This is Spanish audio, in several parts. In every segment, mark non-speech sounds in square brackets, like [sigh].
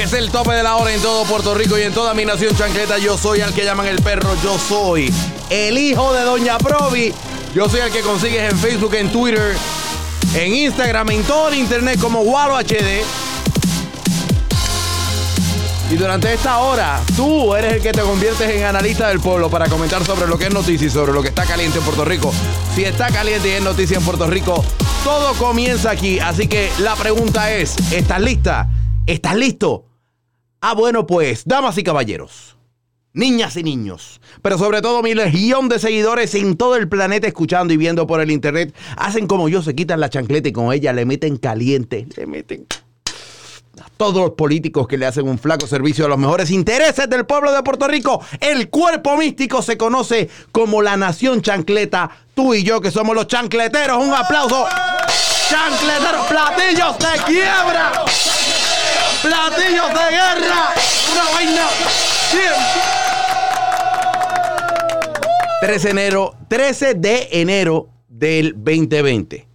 Es el tope de la hora en todo Puerto Rico y en toda mi nación chancleta. Yo soy al que llaman el perro. Yo soy el hijo de Doña Provi. Yo soy el que consigues en Facebook, en Twitter, en Instagram, en todo el internet como Walo HD. Y durante esta hora, tú eres el que te conviertes en analista del pueblo para comentar sobre lo que es noticia y sobre lo que está caliente en Puerto Rico. Si está caliente y es noticia en Puerto Rico, todo comienza aquí. Así que la pregunta es, ¿estás lista? ¿Estás listo? Ah, bueno, pues, damas y caballeros, niñas y niños, pero sobre todo mi legión de seguidores en todo el planeta escuchando y viendo por el internet, hacen como yo, se quitan la chancleta y con ella le meten caliente, le meten a todos los políticos que le hacen un flaco servicio a los mejores intereses del pueblo de Puerto Rico. El cuerpo místico se conoce como la nación chancleta. Tú y yo que somos los chancleteros, un aplauso. Chancleteros, platillos de quiebra. Platillos de guerra. Una vaina. Bien. 13 de enero, 13 de enero del 2020.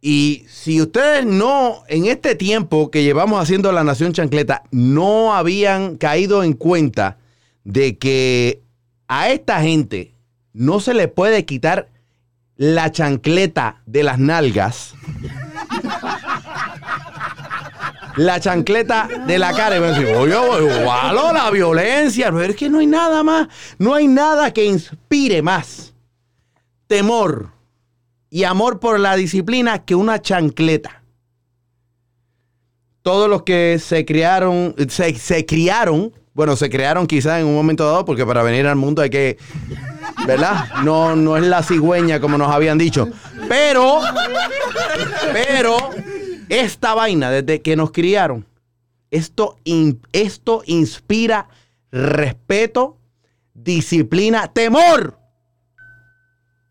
Y si ustedes no, en este tiempo que llevamos haciendo la Nación Chancleta, no habían caído en cuenta de que a esta gente no se le puede quitar la chancleta de las nalgas. [laughs] La chancleta de la cara. Y me dicen, oye, igual la violencia. Pero es que no hay nada más, no hay nada que inspire más temor y amor por la disciplina que una chancleta. Todos los que se criaron, se, se criaron, bueno, se crearon quizás en un momento dado, porque para venir al mundo hay que, ¿verdad? No, no es la cigüeña como nos habían dicho. Pero, pero, esta vaina, desde que nos criaron, esto, esto inspira respeto, disciplina, temor.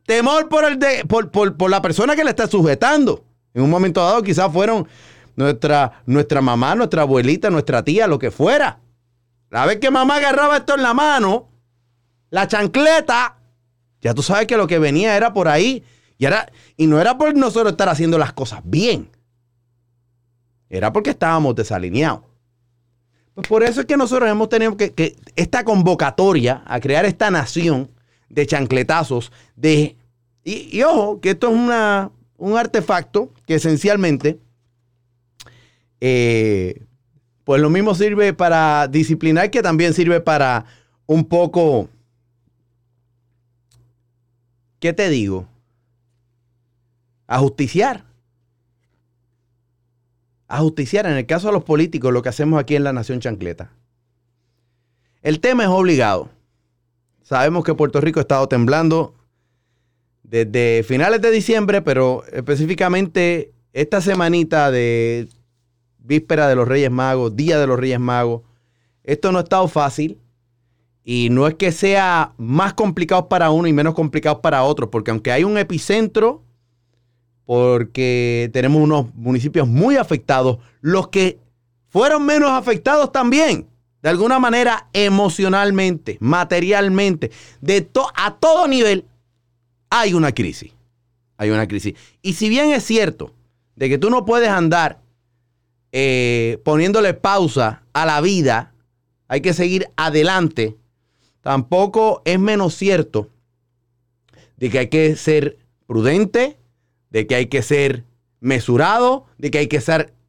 Temor por, el de, por, por- por la persona que le está sujetando. En un momento dado quizás fueron nuestra, nuestra mamá, nuestra abuelita, nuestra tía, lo que fuera. La vez que mamá agarraba esto en la mano, la chancleta, ya tú sabes que lo que venía era por ahí. Y, y no era por nosotros estar haciendo las cosas bien. Era porque estábamos desalineados. Pues por eso es que nosotros hemos tenido que, esta convocatoria a crear esta nación de chancletazos, de... Y, y ojo, que esto es una, un artefacto que esencialmente, eh, pues lo mismo sirve para disciplinar que también sirve para un poco, ¿qué te digo? Ajusticiar. Ajusticiar, en el caso de los políticos, lo que hacemos aquí en la Nación Chancleta. El tema es obligado. Sabemos que Puerto Rico ha estado temblando desde finales de diciembre, pero específicamente esta semanita de víspera de los Reyes Magos, Día de los Reyes Magos, esto no ha estado fácil y no es que sea más complicado para uno y menos complicado para otro, porque aunque hay un epicentro, porque tenemos unos municipios muy afectados, los que fueron menos afectados también, de alguna manera emocionalmente, materialmente, de to- a todo nivel, hay una crisis. Hay una crisis. Y si bien es cierto de que tú no puedes andar eh, poniéndole pausa a la vida, hay que seguir adelante, tampoco es menos cierto de que hay que ser prudente, de que hay que ser mesurado, de que hay que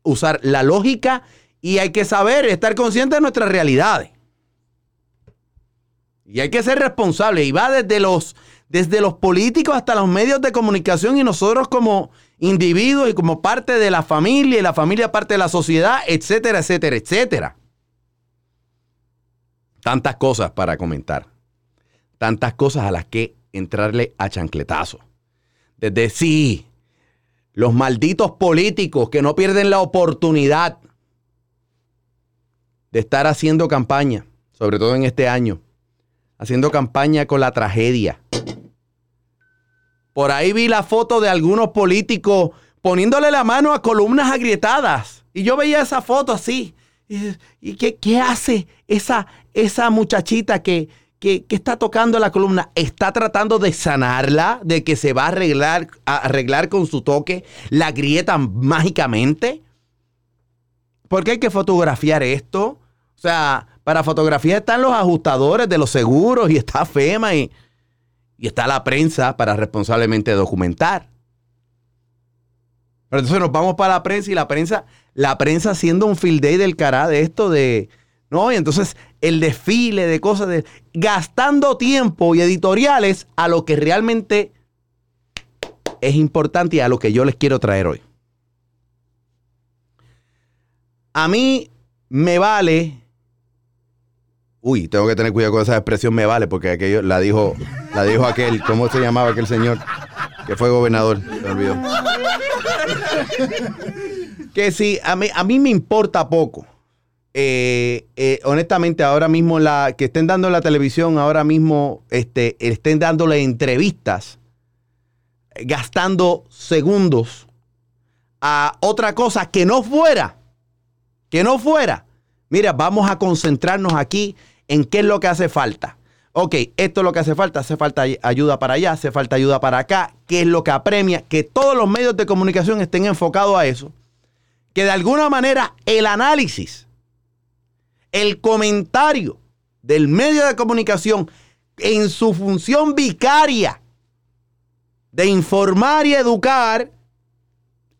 usar la lógica y hay que saber estar consciente de nuestras realidades. Y hay que ser responsable. Y va desde los, desde los políticos hasta los medios de comunicación y nosotros como individuos y como parte de la familia y la familia parte de la sociedad, etcétera, etcétera, etcétera. Tantas cosas para comentar. tantas cosas a las que entrarle a chancletazo. Desde sí, los malditos políticos que no pierden la oportunidad de estar haciendo campaña, sobre todo en este año, haciendo campaña con la tragedia. Por ahí vi la foto de algunos políticos poniéndole la mano a columnas agrietadas. Y yo veía esa foto así. ¿Y qué, qué hace esa, esa muchachita que, que, está tocando la columna? ¿Está tratando de sanarla? ¿De que se va a arreglar, arreglar con su toque la grieta mágicamente? ¿Por qué hay que fotografiar esto? O sea, para fotografiar están los ajustadores de los seguros y está FEMA y, y está la prensa para responsablemente documentar. Pero entonces nos vamos para la prensa y la prensa, la prensa haciendo un field day del cará de esto de, ¿no? Y entonces el desfile de cosas, de, gastando tiempo y editoriales a lo que realmente es importante y a lo que yo les quiero traer hoy. A mí me vale. Uy, tengo que tener cuidado con esa expresión me vale, porque aquello la dijo, la dijo aquel, ¿cómo se llamaba aquel señor? Que fue gobernador, se olvidó. que sí, a mí, a mí me importa poco. Eh, eh, honestamente, ahora mismo la que estén dando en la televisión, ahora mismo este, estén dándole entrevistas, gastando segundos a otra cosa que no fuera, que no fuera. Mira, vamos a concentrarnos aquí en qué es lo que hace falta. Ok, esto es lo que hace falta. Hace falta ayuda para allá, hace falta ayuda para acá. ¿Qué es lo que apremia? Que todos los medios de comunicación estén enfocados a eso. Que de alguna manera el análisis, el comentario del medio de comunicación en su función vicaria de informar y educar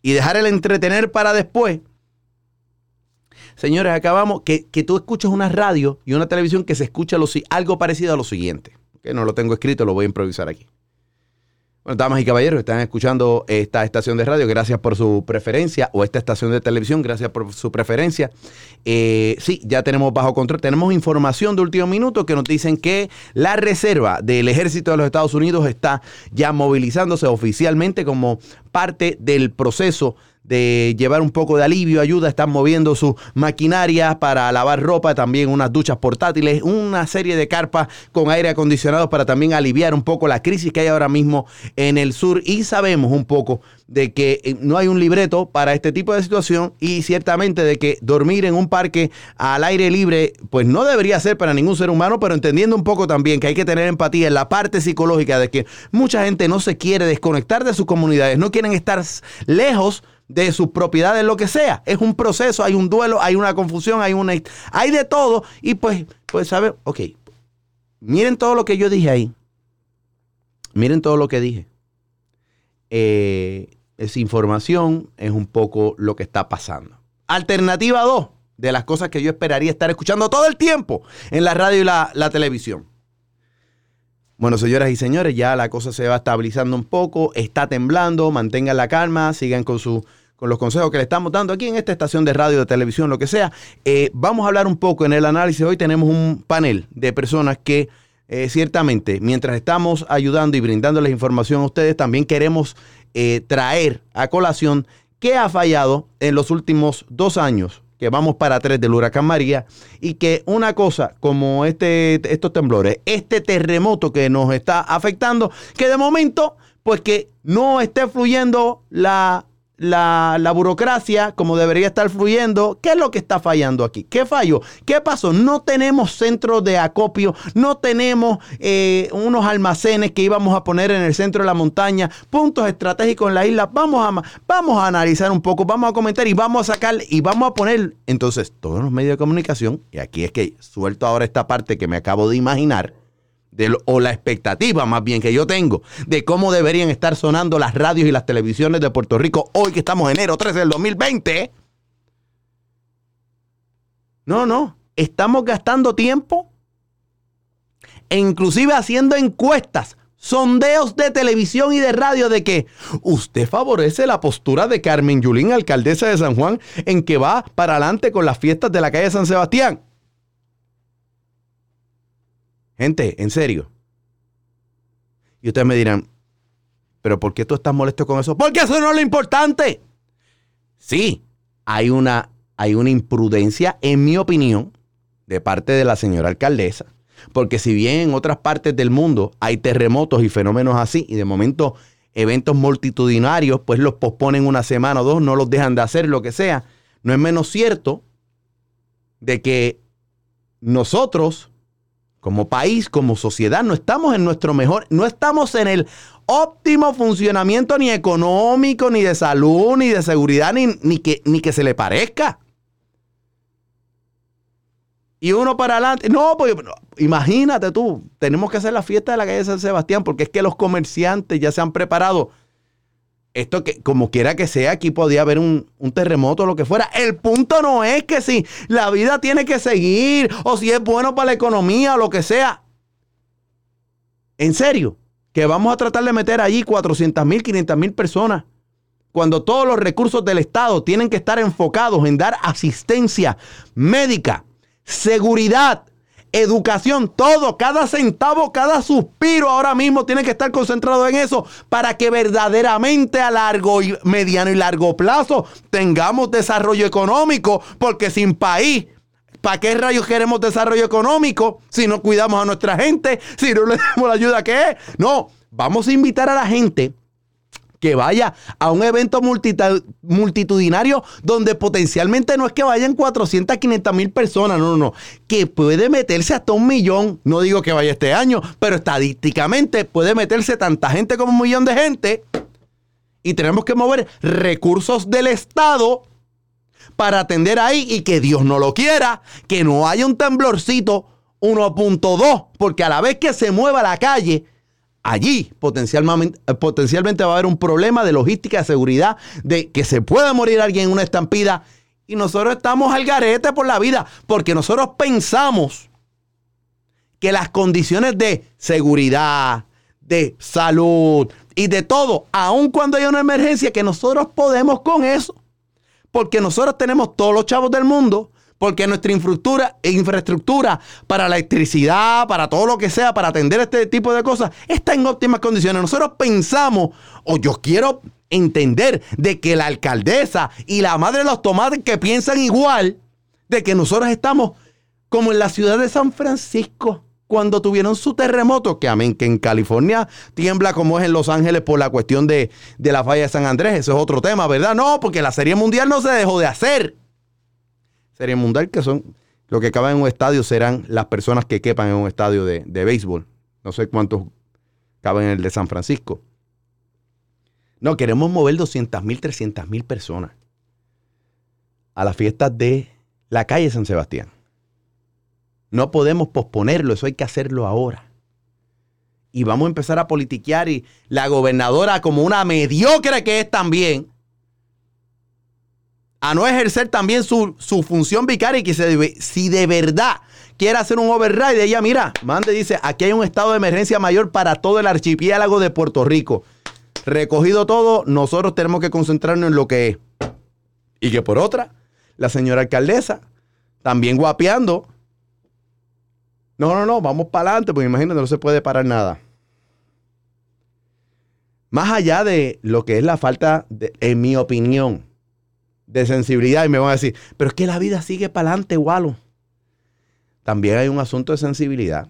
y dejar el entretener para después, Señores, acabamos que, que tú escuchas una radio y una televisión que se escucha lo, algo parecido a lo siguiente. Que no lo tengo escrito, lo voy a improvisar aquí. Bueno, damas y caballeros, están escuchando esta estación de radio, gracias por su preferencia, o esta estación de televisión, gracias por su preferencia. Eh, sí, ya tenemos bajo control, tenemos información de último minuto que nos dicen que la reserva del ejército de los Estados Unidos está ya movilizándose oficialmente como parte del proceso de llevar un poco de alivio, ayuda, están moviendo sus maquinarias para lavar ropa, también unas duchas portátiles, una serie de carpas con aire acondicionado para también aliviar un poco la crisis que hay ahora mismo en el sur. Y sabemos un poco de que eh, no hay un libreto para este tipo de situación y ciertamente de que dormir en un parque al aire libre pues no debería ser para ningún ser humano, pero entendiendo un poco también que hay que tener empatía en la parte psicológica de que mucha gente no se quiere desconectar de sus comunidades, no quieren estar lejos de sus propiedades, lo que sea. Es un proceso, hay un duelo, hay una confusión, hay una hay de todo. Y pues, pues, ¿sabe? Ok. Miren todo lo que yo dije ahí. Miren todo lo que dije. Eh, es información, es un poco lo que está pasando. Alternativa 2 de las cosas que yo esperaría estar escuchando todo el tiempo en la radio y la, la televisión. Bueno, señoras y señores, ya la cosa se va estabilizando un poco, está temblando, mantengan la calma, sigan con su con los consejos que le estamos dando aquí en esta estación de radio, de televisión, lo que sea. Eh, vamos a hablar un poco en el análisis. Hoy tenemos un panel de personas que eh, ciertamente, mientras estamos ayudando y brindándoles información a ustedes, también queremos eh, traer a colación qué ha fallado en los últimos dos años que vamos para tres del huracán María y que una cosa como este, estos temblores, este terremoto que nos está afectando, que de momento, pues que no esté fluyendo la la, la, burocracia como debería estar fluyendo. ¿Qué es lo que está fallando aquí? ¿Qué falló? ¿Qué pasó? No tenemos centros de acopio, no tenemos eh, unos almacenes que íbamos a poner en el centro de la montaña, puntos estratégicos en la isla. Vamos a, vamos a analizar un poco, vamos a comentar y vamos a sacar y vamos a poner entonces todos los medios de comunicación. Y aquí es que suelto ahora esta parte que me acabo de imaginar o la expectativa más bien que yo tengo de cómo deberían estar sonando las radios y las televisiones de Puerto Rico hoy que estamos en enero 13 del 2020. No, no, estamos gastando tiempo e inclusive haciendo encuestas, sondeos de televisión y de radio de que usted favorece la postura de Carmen Yulín, alcaldesa de San Juan, en que va para adelante con las fiestas de la calle San Sebastián. Gente, en serio, Y ustedes me dirán, pero ¿por qué tú estás molesto con eso? Porque eso no es lo importante. Sí, hay una, hay una imprudencia, en mi opinión, de parte de la señora alcaldesa. Porque si bien en otras partes del mundo hay terremotos y fenómenos así, y de momento eventos multitudinarios, pues los posponen una semana o dos, no los dejan de hacer, lo que sea, no es menos cierto de que nosotros, como país, como sociedad, no estamos en nuestro mejor, no estamos en el óptimo funcionamiento ni económico, ni de salud, ni de seguridad, ni, ni que, ni que se le parezca. Y uno para adelante. No, pues imagínate tú, tenemos que hacer la fiesta de la calle San Sebastián porque es que los comerciantes ya se han preparado. Esto que, como quiera que sea, aquí podía haber un, un terremoto o lo que fuera. El punto no es que si la vida tiene que seguir o si es bueno para la economía o lo que sea. En serio, que vamos a tratar de meter allí 400 mil, 500 mil personas cuando todos los recursos del Estado tienen que estar enfocados en dar asistencia médica, seguridad, educación, todo, cada centavo, cada suspiro ahora mismo tiene que estar concentrado en eso para que verdaderamente a largo y mediano y largo plazo tengamos desarrollo económico, porque sin país ¿Para qué rayos queremos desarrollo económico si no cuidamos a nuestra gente, si no le damos la ayuda que es? No, vamos a invitar a la gente que vaya a un evento multitudinario donde potencialmente no es que vayan 400, 500 mil personas, no, no, no, que puede meterse hasta un millón. No digo que vaya este año, pero estadísticamente puede meterse tanta gente como un millón de gente. Y tenemos que mover recursos del Estado para atender ahí y que Dios no lo quiera, que no haya un temblorcito 1.2, porque a la vez que se mueva la calle, allí potencialmente, potencialmente va a haber un problema de logística, de seguridad, de que se pueda morir alguien en una estampida. Y nosotros estamos al garete por la vida, porque nosotros pensamos que las condiciones de seguridad, de salud y de todo, aun cuando haya una emergencia, que nosotros podemos con eso porque nosotros tenemos todos los chavos del mundo, porque nuestra infraestructura, infraestructura para electricidad, para todo lo que sea, para atender este tipo de cosas, está en óptimas condiciones. Nosotros pensamos, o yo quiero entender, de que la alcaldesa y la madre de los tomates que piensan igual, de que nosotros estamos como en la ciudad de San Francisco cuando tuvieron su terremoto, que amén, que en California tiembla como es en Los Ángeles por la cuestión de, la falla de San Andrés. Eso es otro tema, ¿verdad? No, porque la Serie Mundial no se dejó de hacer. Serie Mundial, que son lo que caben en un estadio, serán las personas que quepan en un estadio de, de béisbol. No sé cuántos caben en el de San Francisco. No, queremos mover 200 mil, 300 mil personas a las fiestas de la calle San Sebastián. No podemos posponerlo, eso hay que hacerlo ahora. Y vamos a empezar a politiquear y la gobernadora como una mediocre que es también, a no ejercer también su, función vicaria y que si de verdad quiere hacer un override, ella mira, mande dice, aquí hay un estado de emergencia mayor para todo el archipiélago de Puerto Rico. Recogido todo, nosotros tenemos que concentrarnos en lo que es. Y que por otra, la señora alcaldesa, también guapeando, no, no, no, vamos para adelante, porque imagínate, no se puede parar nada. Más allá de lo que es la falta, en mi opinión, de sensibilidad, y me van a decir, pero es que la vida sigue para adelante, Walo. También hay un asunto de sensibilidad.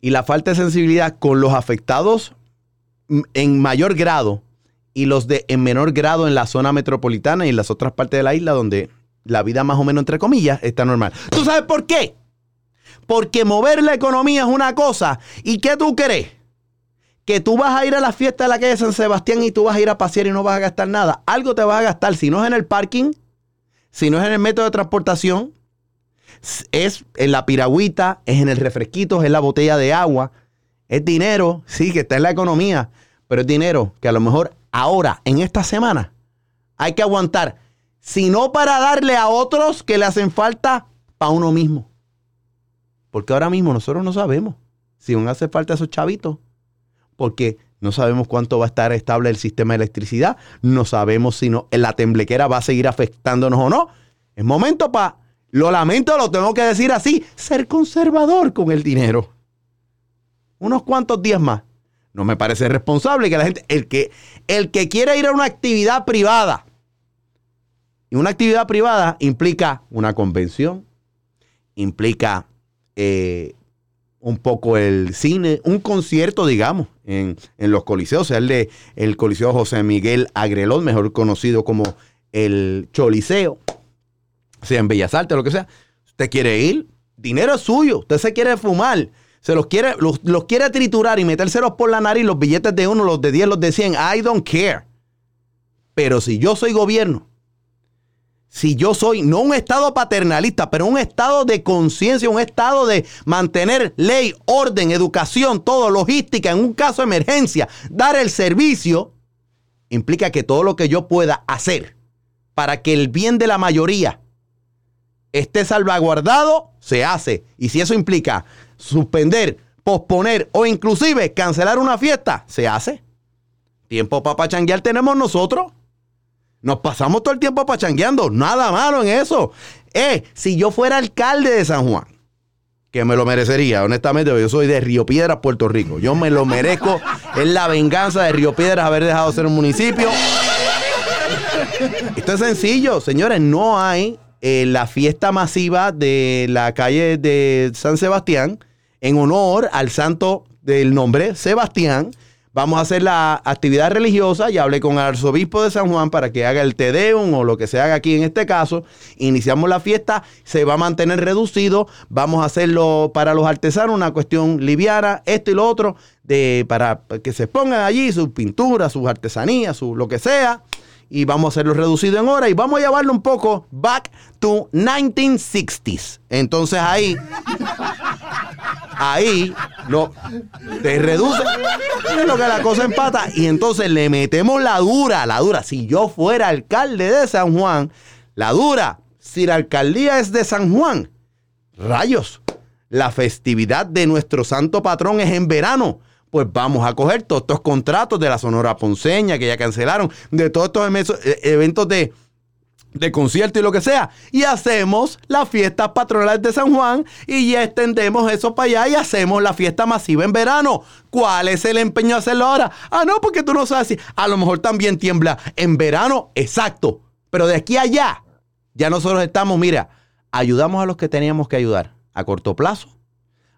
Y la falta de sensibilidad con los afectados en mayor grado y los de en menor grado en la zona metropolitana y en las otras partes de la isla donde la vida más o menos entre comillas está normal. ¿Tú sabes por qué? Porque mover la economía es una cosa. ¿Y qué tú crees? Que tú vas a ir a la fiesta de la calle San Sebastián y tú vas a ir a pasear y no vas a gastar nada. Algo te vas a gastar. Si no es en el parking, si no es en el método de transportación, es en la piragüita, es en el refresquito, es en la botella de agua. Es dinero, sí, que está en la economía, pero es dinero que a lo mejor ahora, en esta semana, hay que aguantar sino para darle a otros que le hacen falta para uno mismo. Porque ahora mismo nosotros no sabemos si van a hacer falta esos chavitos, porque no sabemos cuánto va a estar estable el sistema de electricidad, no sabemos si no, la temblequera va a seguir afectándonos o no. Es momento para, lo lamento, lo tengo que decir así, ser conservador con el dinero. unos cuantos días más. No me parece responsable que la gente, el que, el que quiere ir a una actividad privada, y una actividad privada implica una convención, implica eh, un poco el cine, un concierto, digamos, en, en los coliseos, sea, el de el Coliseo José Miguel Agrelón, mejor conocido como el Choliseo, sea en Bellas Artes, lo que sea. Usted quiere ir, dinero es suyo, usted se quiere fumar, se los quiere, los, los quiere triturar y metérselos por la nariz, los billetes de uno, los de 10, los de 100, I don't care. Pero si yo soy gobierno, si yo soy no un estado paternalista, pero un estado de conciencia, un estado de mantener ley, orden, educación, todo, logística, en un caso de emergencia, dar el servicio, implica que todo lo que yo pueda hacer para que el bien de la mayoría esté salvaguardado, se hace. Y si eso implica suspender, posponer o inclusive cancelar una fiesta, se hace. Tiempo para pachanguear tenemos nosotros. Nos pasamos todo el tiempo pachangueando. Nada malo en eso. Eh, si yo fuera alcalde de San Juan, que me lo merecería, honestamente, yo soy de Río Piedras, Puerto Rico. Yo me lo merezco. es la venganza de Río Piedras haber dejado de ser un municipio. Esto es sencillo, señores. No hay eh, la fiesta masiva de la calle de San Sebastián en honor al santo del nombre Sebastián. Vamos a hacer la actividad religiosa. Ya hablé con el arzobispo de San Juan para que haga el Tedeum o lo que se haga aquí en este caso. Iniciamos la fiesta, se va a mantener reducido. Vamos a hacerlo para los artesanos, una cuestión liviana, esto y lo otro, de, para que se pongan allí sus pinturas, sus artesanías, su, lo que sea. Y vamos a hacerlo reducido en hora y vamos a llevarlo un poco back to 1960s. Entonces ahí ahí lo te reduce lo que la cosa empata y entonces le metemos la dura, la dura. Si yo fuera alcalde de San Juan, la dura, si la alcaldía es de San Juan, rayos, la festividad de nuestro santo patrón es en verano. Pues vamos a coger todos estos contratos de la Sonora Ponceña que ya cancelaron, de todos estos eventos de, de concierto y lo que sea. Y hacemos las fiestas patronales de San Juan y ya extendemos eso para allá y hacemos la fiesta masiva en verano. ¿Cuál es el empeño de hacerlo ahora? Ah, no, porque tú no sabes si. A lo mejor también tiembla en verano, exacto. Pero de aquí a allá, ya nosotros estamos, mira, ayudamos a los que teníamos que ayudar a corto plazo.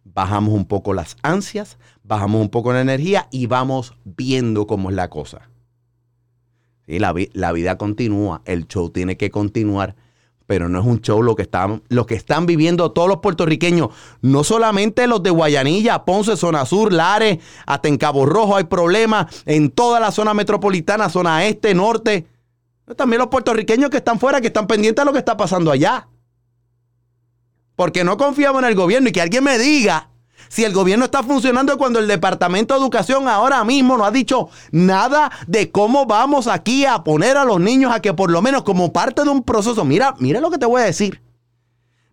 Bajamos un poco las ansias, bajamos un poco la energía y vamos viendo cómo es la cosa. Sí, la, vida continúa, el show tiene que continuar, pero no es un show lo que, están, lo que están viviendo todos los puertorriqueños, no solamente los de Guayanilla, Ponce, Zona Sur, Lares, hasta en Rojo hay problemas, en toda la zona metropolitana, zona este, norte, también los puertorriqueños que están fuera, que están pendientes de lo que está pasando allá. Porque no confiamos en el gobierno y que alguien me diga si el gobierno está funcionando cuando el Departamento de Educación ahora mismo no ha dicho nada de cómo vamos aquí a poner a los niños a que por lo menos como parte de un proceso, mira, mira lo que te voy a decir,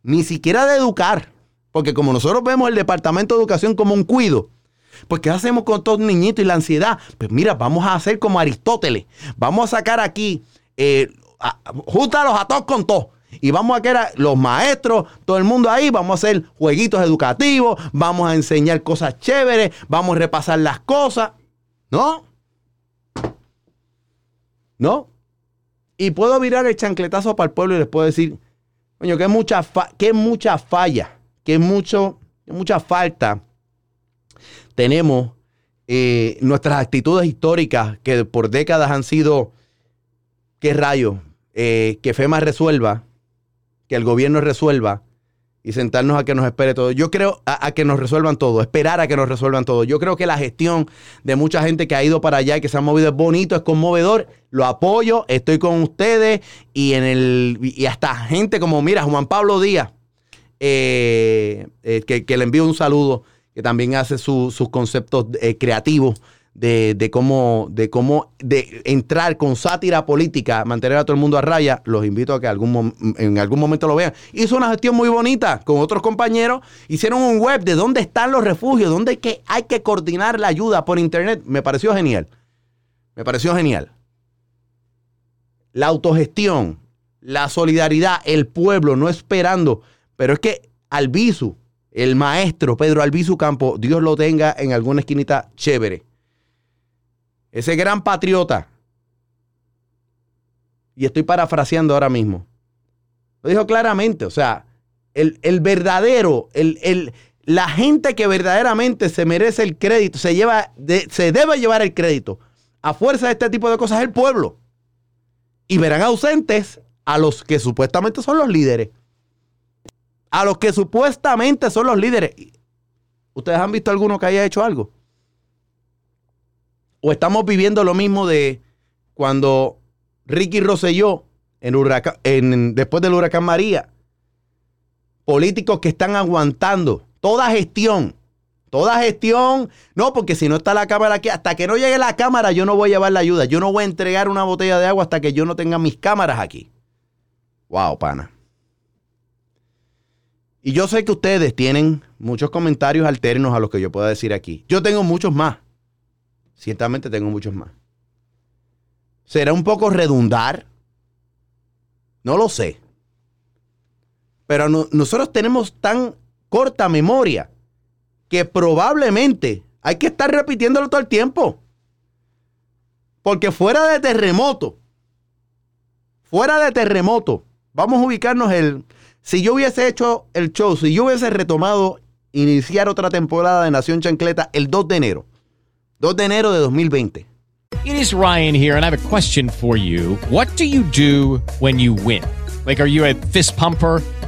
ni siquiera de educar, porque como nosotros vemos el Departamento de Educación como un cuido, pues ¿qué hacemos con todos los niñitos y la ansiedad? Pues mira, vamos a hacer como Aristóteles, vamos a sacar aquí, eh, a, júntalos a todos con todos y vamos a quedar los maestros, todo el mundo ahí, vamos a hacer jueguitos educativos, vamos a enseñar cosas chéveres, vamos a repasar las cosas. ¿No? ¿No? Y puedo virar el chancletazo para el pueblo y les puedo decir, coño, que mucha, que mucha falla, que mucho, mucha falta tenemos eh, nuestras actitudes históricas que por décadas han sido, qué rayo, eh, que FEMA resuelva, que el gobierno resuelva y sentarnos a que nos espere todo. Yo creo a, que nos resuelvan todo, esperar a que nos resuelvan todo. Yo creo que la gestión de mucha gente que ha ido para allá y que se ha movido es bonito, es conmovedor. Lo apoyo, estoy con ustedes y en el y hasta gente como mira Juan Pablo Díaz, eh, eh, que, le envío un saludo, que también hace sus conceptos eh, creativos de, cómo, de cómo de entrar con sátira política, mantener a todo el mundo a raya, los invito a que en algún momento lo vean. Hizo una gestión muy bonita con otros compañeros, hicieron un web de dónde están los refugios, dónde que hay que coordinar la ayuda por internet. Me pareció genial. Me pareció genial. La autogestión, la solidaridad, el pueblo no esperando, pero es que Albizu el maestro Pedro Albizu Campo, Dios lo tenga en alguna esquinita chévere. Ese gran patriota. Y estoy parafraseando ahora mismo. Lo dijo claramente, o sea, el, el verdadero, el, el, la gente que verdaderamente se merece el crédito, se, lleva de- se debe llevar el crédito a fuerza de este tipo de cosas es el pueblo. Y verán ausentes a los que supuestamente son los líderes. A los que supuestamente son los líderes. ¿Ustedes han visto alguno que haya hecho algo? ¿O estamos viviendo lo mismo de cuando Ricky Rosselló, en huraca- en- después del huracán María, políticos que están aguantando toda gestión, toda gestión, no, porque si no está la cámara aquí, hasta que no llegue la cámara yo no voy a llevar la ayuda, yo no voy a entregar una botella de agua hasta que yo no tenga mis cámaras aquí. Wow, pana. Y yo sé que ustedes tienen muchos comentarios alternos a los que yo pueda decir aquí. Yo tengo muchos más. Ciertamente tengo muchos más. ¿Será un poco redundar? No lo sé. Pero no- nosotros tenemos tan corta memoria que probablemente hay que estar repitiéndolo todo el tiempo. Porque fuera de terremoto, fuera de terremoto, vamos a ubicarnos el... Si yo hubiese hecho el show, si yo hubiese retomado, iniciar otra temporada de Nación Chancleta el 2 de enero, 2 de enero de 2020. It is Ryan here, and I have a question for you. What do you do when you win? Like, are you a fist pumper?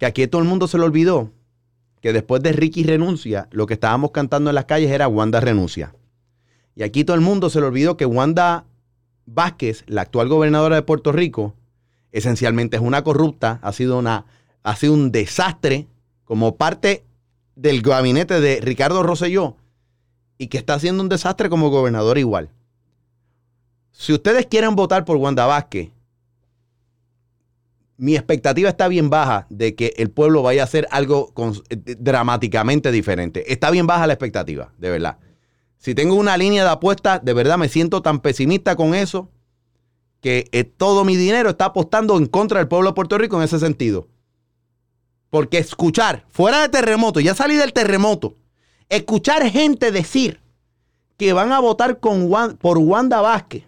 Que aquí todo el mundo se le olvidó que después de Ricky renuncia, lo que estábamos cantando en las calles era Wanda renuncia. Y aquí todo el mundo se le olvidó que Wanda Vázquez, la actual gobernadora de Puerto Rico, esencialmente es una corrupta, ha sido, una, ha sido un desastre como parte del gabinete de Ricardo Rosselló y que está haciendo un desastre como gobernador igual. Si ustedes quieren votar por Wanda Vázquez, mi expectativa está bien baja de que el pueblo vaya a hacer algo eh, dramáticamente diferente. Está bien baja la expectativa, de verdad. Si tengo una línea de apuestas, de verdad me siento tan pesimista con eso que eh, todo mi dinero está apostando en contra del pueblo de Puerto Rico en ese sentido. Porque escuchar, fuera de terremoto, ya salí del terremoto, escuchar gente decir que van a votar por Wanda Vázquez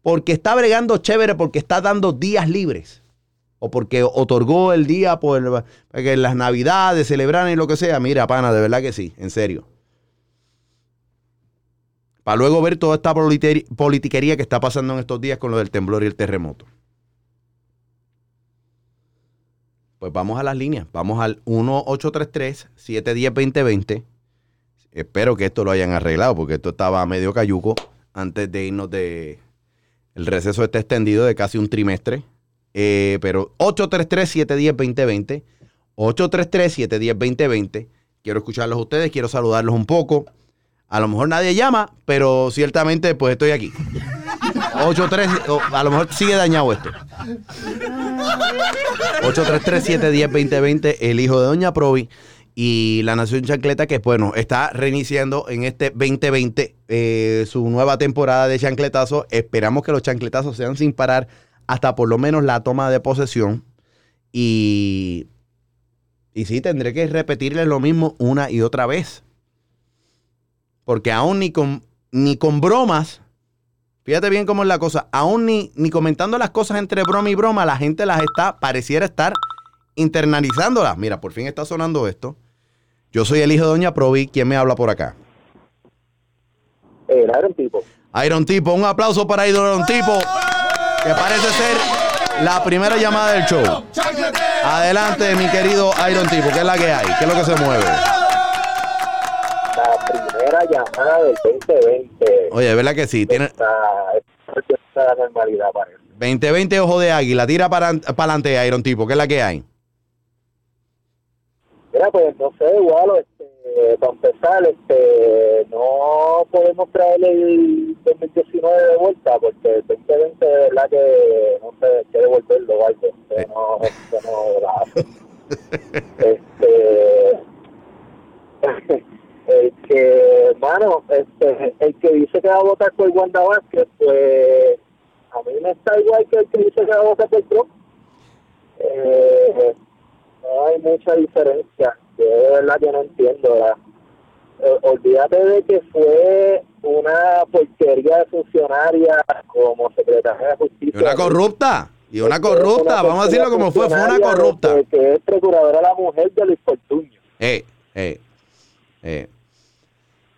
porque está bregando chévere, porque está dando días libres. O porque otorgó el día por para que las navidades celebran y lo que sea. Mira, pana, de verdad que sí, en serio. Para luego ver toda esta politiquería que está pasando en estos días con lo del temblor y el terremoto. Pues vamos a las líneas. Vamos al 1833-710-2020. Espero que esto lo hayan arreglado, porque esto estaba medio cayuco antes de irnos de, el receso está extendido de casi un trimestre. Eh, pero 833-710-2020. 833-710-2020. Quiero escucharlos a ustedes, quiero saludarlos un poco. A lo mejor nadie llama, pero ciertamente pues estoy aquí. 83, o a lo mejor sigue dañado esto. 833-710-2020, el hijo de Doña Provi y la Nación Chancleta, que bueno, está reiniciando en este 2020 eh, su nueva temporada de chancletazos. Esperamos que los chancletazos sean sin parar hasta por lo menos la toma de posesión. Y, y sí, tendré que repetirles lo mismo una y otra vez. Porque aún ni con, ni con bromas, fíjate bien cómo es la cosa, aún ni, ni comentando las cosas entre broma y broma, la gente las está, pareciera estar internalizándolas. Mira, por fin está sonando esto. Yo soy el hijo de Doña Provi. ¿Quién me habla por acá? Eh, era un tipo. Iron Tipo. Un aplauso para Iron Tipo, que parece ser la primera llamada del show. Adelante, mi querido Iron Tipo. ¿Qué es la que hay? ¿Qué es lo que se mueve? La primera llamada del 2020. Oye, ¿verdad que sí? Tiene esta normalidad parece. 20-20 ojo de águila. Tira para adelante, Iron Tipo. ¿Qué es la que hay? Mira, pues no sé, igual, este, para empezar, este, no podemos traer el 2019 de vuelta porque el 2020 de verdad que no sé, hay que devolverlo o algo, que no, que no la hace. este, [laughs] el que, hermano, este, el que dice que va a votar por Wanda Vázquez, pues a mí me está igual que el que dice que va a votar por Trump. Eh, no hay mucha diferencia. Yo de verdad que no entiendo. ¿verdad? Eh, olvídate de que fue una porquería de funcionaria como secretaria de justicia. Y una corrupta. Y una corrupta. una Vamos a decirlo como fue. Fue una corrupta. Que, que es procuradora de la mujer de Luis Fortuño. Eh, eh, eh.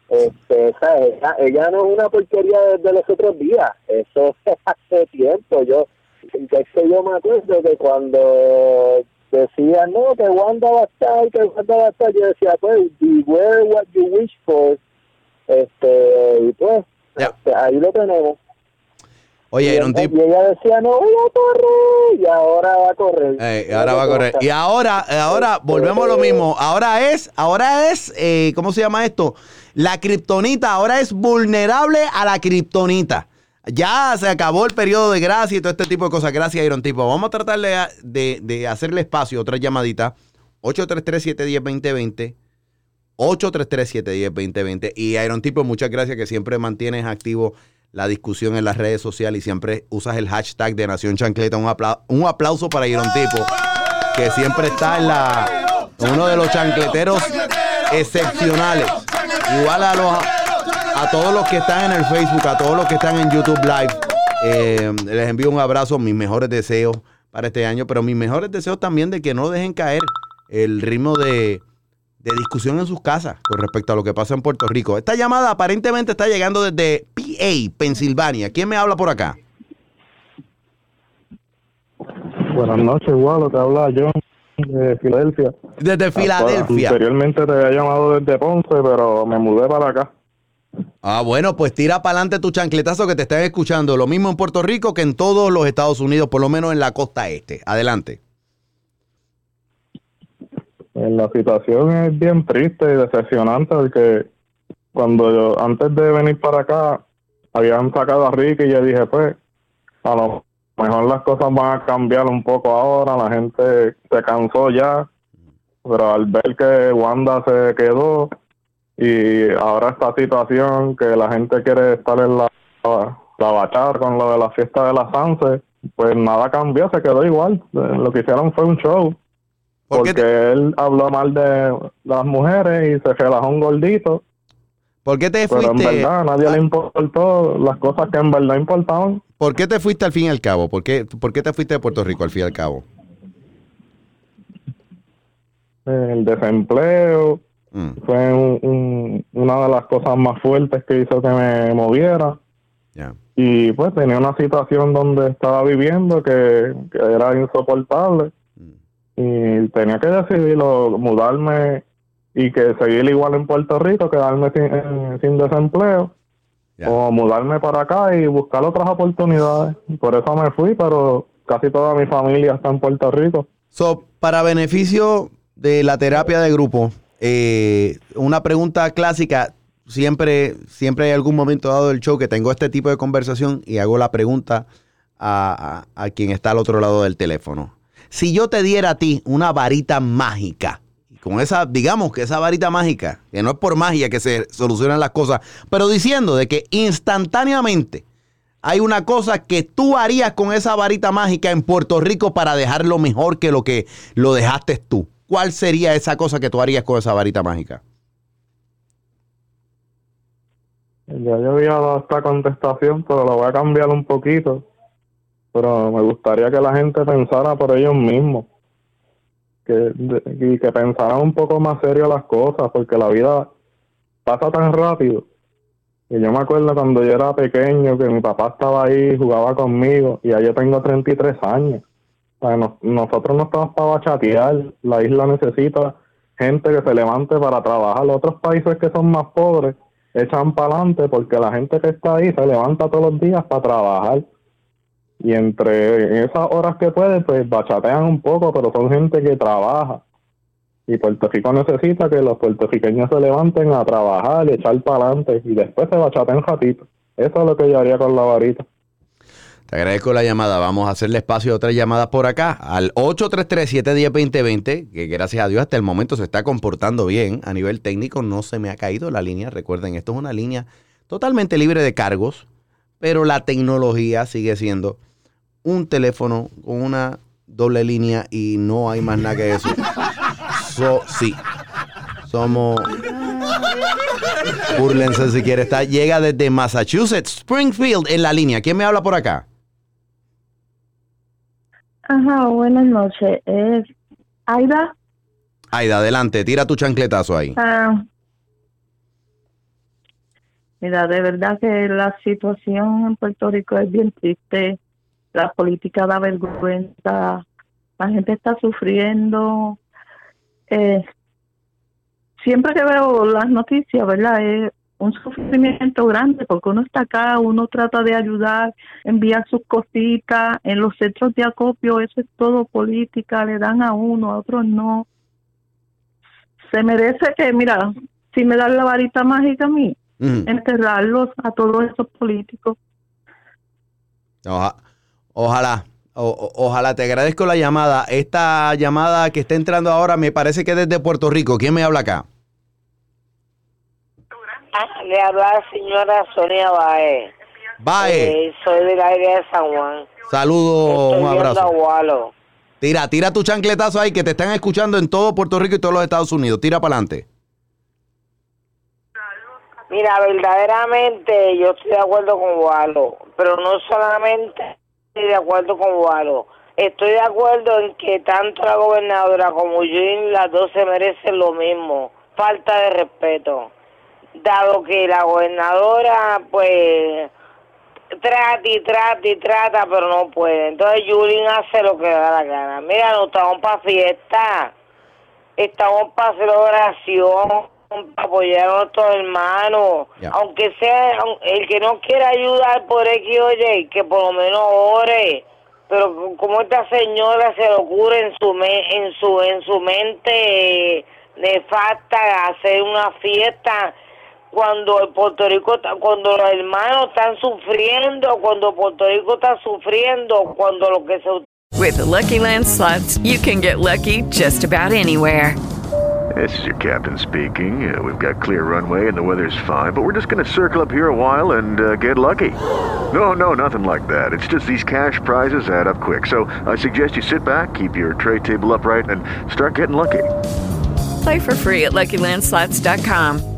Este. Ella, ella no es una porquería desde los otros días. Eso es [laughs] hace tiempo. Yo, es que yo me acuerdo que cuando decían, no, que Wanda va a estar, que Wanda va a estar, yo decía, pues, beware what you wish for. Este, y pues, este, ahí lo tenemos. Oye, y, Iron ella- Tipo. y ella decía, no voy a correr, y ahora va a correr. Ahora va a correr. Y ahora, ahora volvemos a lo mismo. Ahora es, ahora es, eh, ¿cómo se llama esto? La kriptonita ahora es vulnerable a la kriptonita. Ya se acabó el periodo de gracia y todo este tipo de cosas. Gracias, Iron Tipo. Vamos a tratar de, de, de hacerle espacio, otra llamadita. 833-710-2020. 833-710-2020. Y Iron Tipo, muchas gracias que siempre mantienes activo la discusión en las redes sociales y siempre usas el hashtag de Nación Chancleta. Un, apla- un aplauso para Iron Tipo, que siempre está en la uno de los chancleteros excepcionales. Igual a los a todos los que están en el Facebook, a todos los que están en YouTube Live, eh, les envío un abrazo, mis mejores deseos para este año, pero mis mejores deseos también de que no dejen caer el ritmo de, de discusión en sus casas con respecto a lo que pasa en Puerto Rico. Esta llamada aparentemente está llegando desde PA, Pensilvania. ¿Quién me habla por acá? Buenas noches, Walo, te habla John de Filadelfia. Desde Filadelfia. Anteriormente te había llamado desde Ponce, pero me mudé para acá. Ah, bueno, pues tira para adelante tu chancletazo que te están escuchando. Lo mismo en Puerto Rico que en todos los Estados Unidos, por lo menos en la costa este. Adelante. Eh, La situación es bien triste y decepcionante porque cuando yo, antes de venir para acá, habían sacado a Ricky y yo dije, pues, a lo mejor las cosas van a cambiar un poco ahora, la gente se cansó ya, pero al ver que Wanda se quedó y ahora esta situación que la gente quiere estar en la, la bachar con lo de la fiesta de la Sanse, pues nada cambió, se quedó igual. Lo que hicieron fue un show. ¿Por qué Porque te- él habló mal de las mujeres y se relajó un gordito. ¿Por qué te Pero en fuiste? verdad a nadie le importó las cosas que en verdad importaban. ¿Por qué te fuiste al fin y al cabo? ¿Por qué, por qué te fuiste de Puerto Rico al fin y al cabo? El desempleo Mm, fue un- un- una de las cosas más fuertes que hizo que me moviera. Y pues tenía una situación donde estaba viviendo que, que era insoportable. Y tenía que decidir o mudarme y que seguir igual en Puerto Rico, quedarme sin, eh, sin desempleo. O mudarme para acá y buscar otras oportunidades. Por eso me fui, pero casi toda mi familia está en Puerto Rico. So, para beneficio de la terapia de grupo, eh, una pregunta clásica. Siempre, siempre hay algún momento dado del show que tengo este tipo de conversación y hago la pregunta a, a- a quien está al otro lado del teléfono. Si yo te diera a ti una varita mágica, con esa, digamos que esa varita mágica, que no es por magia que se solucionan las cosas, pero diciendo de que instantáneamente hay una cosa que tú harías con esa varita mágica en Puerto Rico para dejarlo mejor que lo que lo dejaste tú. ¿Cuál sería esa cosa que tú harías con esa varita mágica? Ya yo había dado esta contestación, pero la voy a cambiar un poquito. Pero me gustaría que la gente pensara por ellos mismos. que, y que pensaran un poco más serio las cosas, porque la vida pasa tan rápido. Y yo me acuerdo cuando yo era pequeño que mi papá estaba ahí, jugaba conmigo, y ya yo tengo 33 años. O sea, nos- nosotros no estamos para chatear, la isla necesita gente que se levante para trabajar. Otros países que son más pobres echan para adelante porque la gente que está ahí se levanta todos los días para trabajar. Y entre esas horas que pueden, pues bachatean un poco, pero son gente que trabaja. Y Puerto Rico necesita que los puertorriqueños se levanten a trabajar y echar para adelante y después se bachatean ratito. Eso es lo que yo haría con la varita. Te agradezco la llamada. Vamos a hacerle espacio a otras llamadas por acá. Al 833-710-2020, que gracias a Dios hasta el momento se está comportando bien. A nivel técnico no se me ha caído la línea. Recuerden, esto es una línea totalmente libre de cargos, pero la tecnología sigue siendo un teléfono con una doble línea y no hay más nada que eso. So, sí. Somos... Búrlense si quiere. Está, llega desde Massachusetts, Springfield, en la línea. ¿Quién me habla por acá? Ajá, buenas noches. Es Aida. Aida, adelante, tira tu chancletazo ahí. Ah, mira, de verdad que la situación en Puerto Rico es bien triste. La política da vergüenza. La gente está sufriendo. Eh, siempre que veo las noticias, ¿verdad? Es un sufrimiento grande porque uno está acá, uno trata de ayudar, enviar sus cositas. En los centros de acopio, eso es todo política. Le dan a uno, a otros no se merece que, mira, si me dan la varita mágica a mí, Ujú. enterrarlos a todos esos políticos. Oja- ojalá, o- ojalá, te agradezco la llamada. Esta llamada que está entrando ahora me parece que es desde Puerto Rico. ¿Quién me habla acá? Ah, le habla la señora Sonia Baez. Bae, Eh, soy del área de San Juan. saludo, Estoy un abrazo. Tira, tira tu chancletazo ahí que te están escuchando en todo Puerto Rico y todos los Estados Unidos. Tira para adelante. Mira, verdaderamente yo estoy de acuerdo con Walo, pero no solamente estoy de acuerdo con Walo. Estoy de acuerdo en que tanto la gobernadora como yo, las dos se merecen lo mismo. Falta de respeto. Dado que la gobernadora, pues, trata y trata y trata, pero no puede. Entonces Yulín hace lo que le da la gana. Mira, no estamos para fiesta, estamos para celebración, para apoyar a nuestros hermanos. Aunque sea el que no quiera ayudar por X o Y, que por lo menos ore. Pero como esta señora se le ocurre en su me- en su en su mente eh, nefasta hacer una fiesta cuando el Puerto Rico está- cuando los hermanos están sufriendo, cuando Puerto Rico está sufriendo, cuando lo que se With the Lucky Land slots, you can get lucky just about anywhere. This is your captain speaking. Uh, we've got clear runway and the weather's fine, but we're just going to circle up here a while and uh, get lucky. No, no, nothing like that. It's just these cash prizes add up quick. So I suggest you sit back, keep your tray table upright, and start getting lucky. Play for free at LuckyLandSlots.com.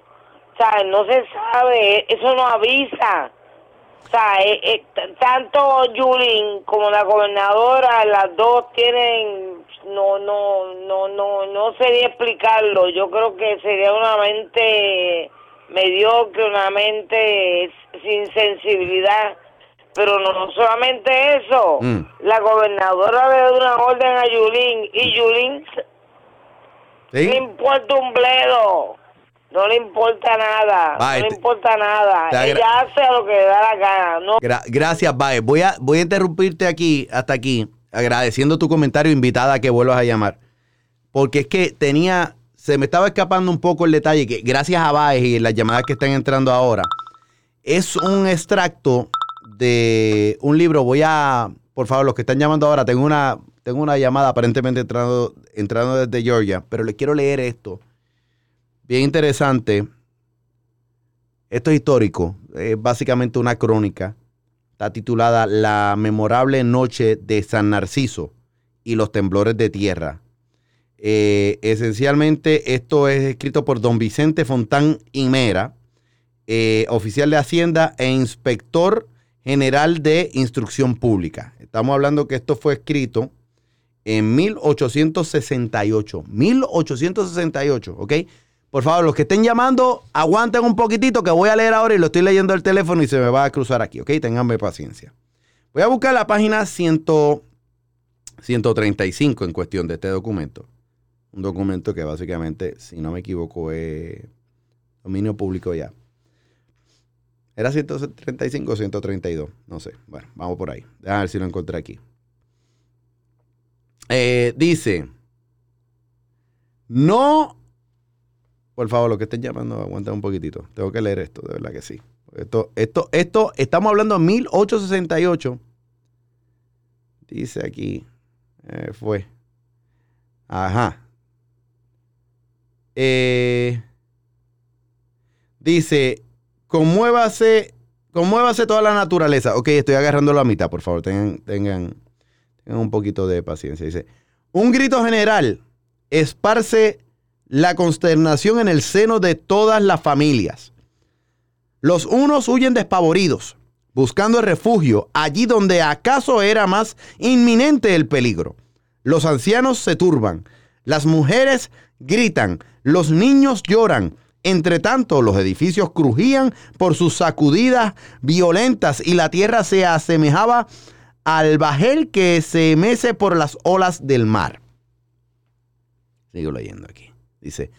No se sabe, eso no avisa. O sea, eh, eh, tanto Yulín como la gobernadora, las dos tienen, no, no, no, no, no ni explicarlo. Yo creo que sería una mente mediocre, una mente sin sensibilidad. Pero no, solamente eso, Mm. la gobernadora le da una orden a Yulín y Yulín ¿Sí? le importa un bledo, no le importa nada, no le importa nada. Ella hace lo que le da la gana, no Gra- gracias, Bae. Voy a, voy a interrumpirte aquí, hasta aquí. agradeciendo tu comentario, invitada a que vuelvas a llamar. Porque es que tenía, se me estaba escapando un poco el detalle que gracias a Baez y las llamadas que están entrando ahora, es un extracto de un libro. Voy a, por favor, los que están llamando ahora, tengo una, tengo una llamada aparentemente entrando, entrando desde Georgia, pero le quiero leer esto. Bien interesante. Esto es histórico, es básicamente una crónica. Está titulada La memorable noche de San Narciso y los temblores de tierra. Eh, esencialmente, esto es escrito por don Vicente Fontán Imera, eh, oficial de Hacienda e inspector general de instrucción pública. Estamos hablando que esto fue escrito en 1868. 1868, ¿ok? Por favor, los que estén llamando, aguanten un poquitito que voy a leer ahora y lo estoy leyendo el teléfono y se me va a cruzar aquí, ¿ok? Ténganme paciencia. Voy a buscar la página 100 135 en cuestión de este documento. Un documento que básicamente, si no me equivoco, es dominio público ya. Era 135 o 132, no sé. Bueno, vamos por ahí. A ver si lo encontré aquí. Eh, dice, no, por favor, los que estén llamando, aguanten un poquitito. Tengo que leer esto, de verdad que sí. Esto, esto, esto, estamos hablando de 1868. Dice aquí, eh, fue. Ajá. Eh, dice, conmuévase, conmuévase toda la naturaleza. Ok, estoy agarrando la mitad, por favor, tengan, tengan, tengan un poquito de paciencia. Dice, un grito general esparce la consternación en el seno de todas las familias. Los unos huyen despavoridos, buscando refugio allí donde acaso era más inminente el peligro. Los ancianos se turban, las mujeres gritan, los niños lloran. Entre tanto, los edificios crujían por sus sacudidas violentas y la tierra se asemejaba al bajel que se mece por las olas del mar. Sigo leyendo aquí. Dice,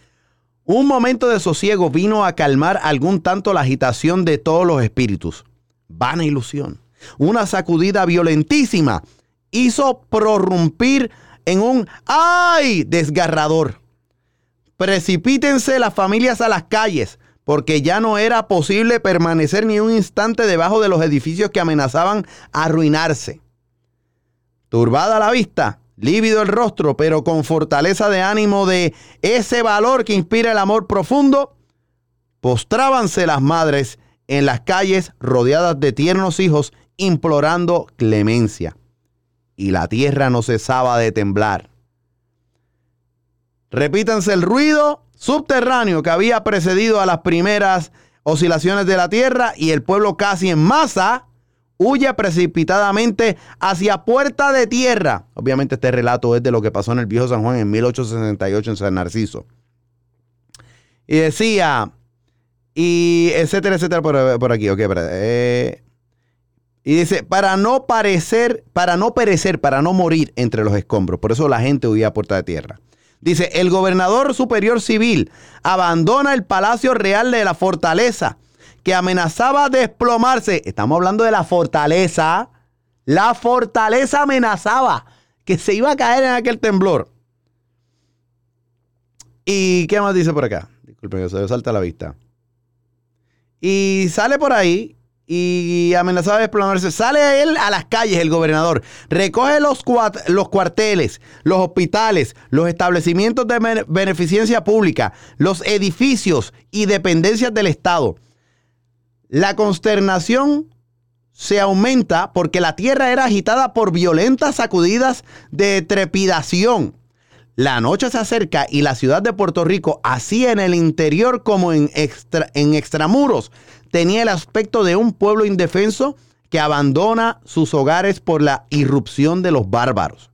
un momento de sosiego vino a calmar algún tanto la agitación de todos los espíritus. Vana ilusión. Una sacudida violentísima hizo prorrumpir en un ¡ay! desgarrador. Precipítense las familias a las calles, porque ya no era posible permanecer ni un instante debajo de los edificios que amenazaban arruinarse. Turbada la vista, lívido el rostro, pero con fortaleza de ánimo de ese valor que inspira el amor profundo, postrábanse las madres en las calles rodeadas de tiernos hijos implorando clemencia. Y la tierra no cesaba de temblar. Repítanse el ruido subterráneo que había precedido a las primeras oscilaciones de la tierra y el pueblo casi en masa huye precipitadamente hacia Puerta de Tierra. Obviamente este relato es de lo que pasó en el viejo San Juan en 1868 en San Narciso. Y decía, y etcétera, etcétera, por, aquí, ok, eh, y dice, para no parecer, para no perecer, para no morir entre los escombros. Por eso la gente huía a Puerta de Tierra. Dice, el gobernador superior civil abandona el palacio real de la fortaleza que amenazaba desplomarse. Estamos hablando de la fortaleza. La fortaleza amenazaba que se iba a caer en aquel temblor. ¿Y qué más dice por acá? Disculpen, se me salta la vista. Y sale por ahí y amenazaba de desplomarse. Sale él a las calles, el gobernador. Recoge los, los cuarteles, los hospitales, los establecimientos de beneficencia pública, los edificios y dependencias del Estado la consternación se aumenta porque la tierra era agitada por violentas sacudidas de trepidación. La noche se acerca y la ciudad de Puerto Rico, así en el interior como en, en extramuros, tenía el aspecto de un pueblo indefenso que abandona sus hogares por la irrupción de los bárbaros.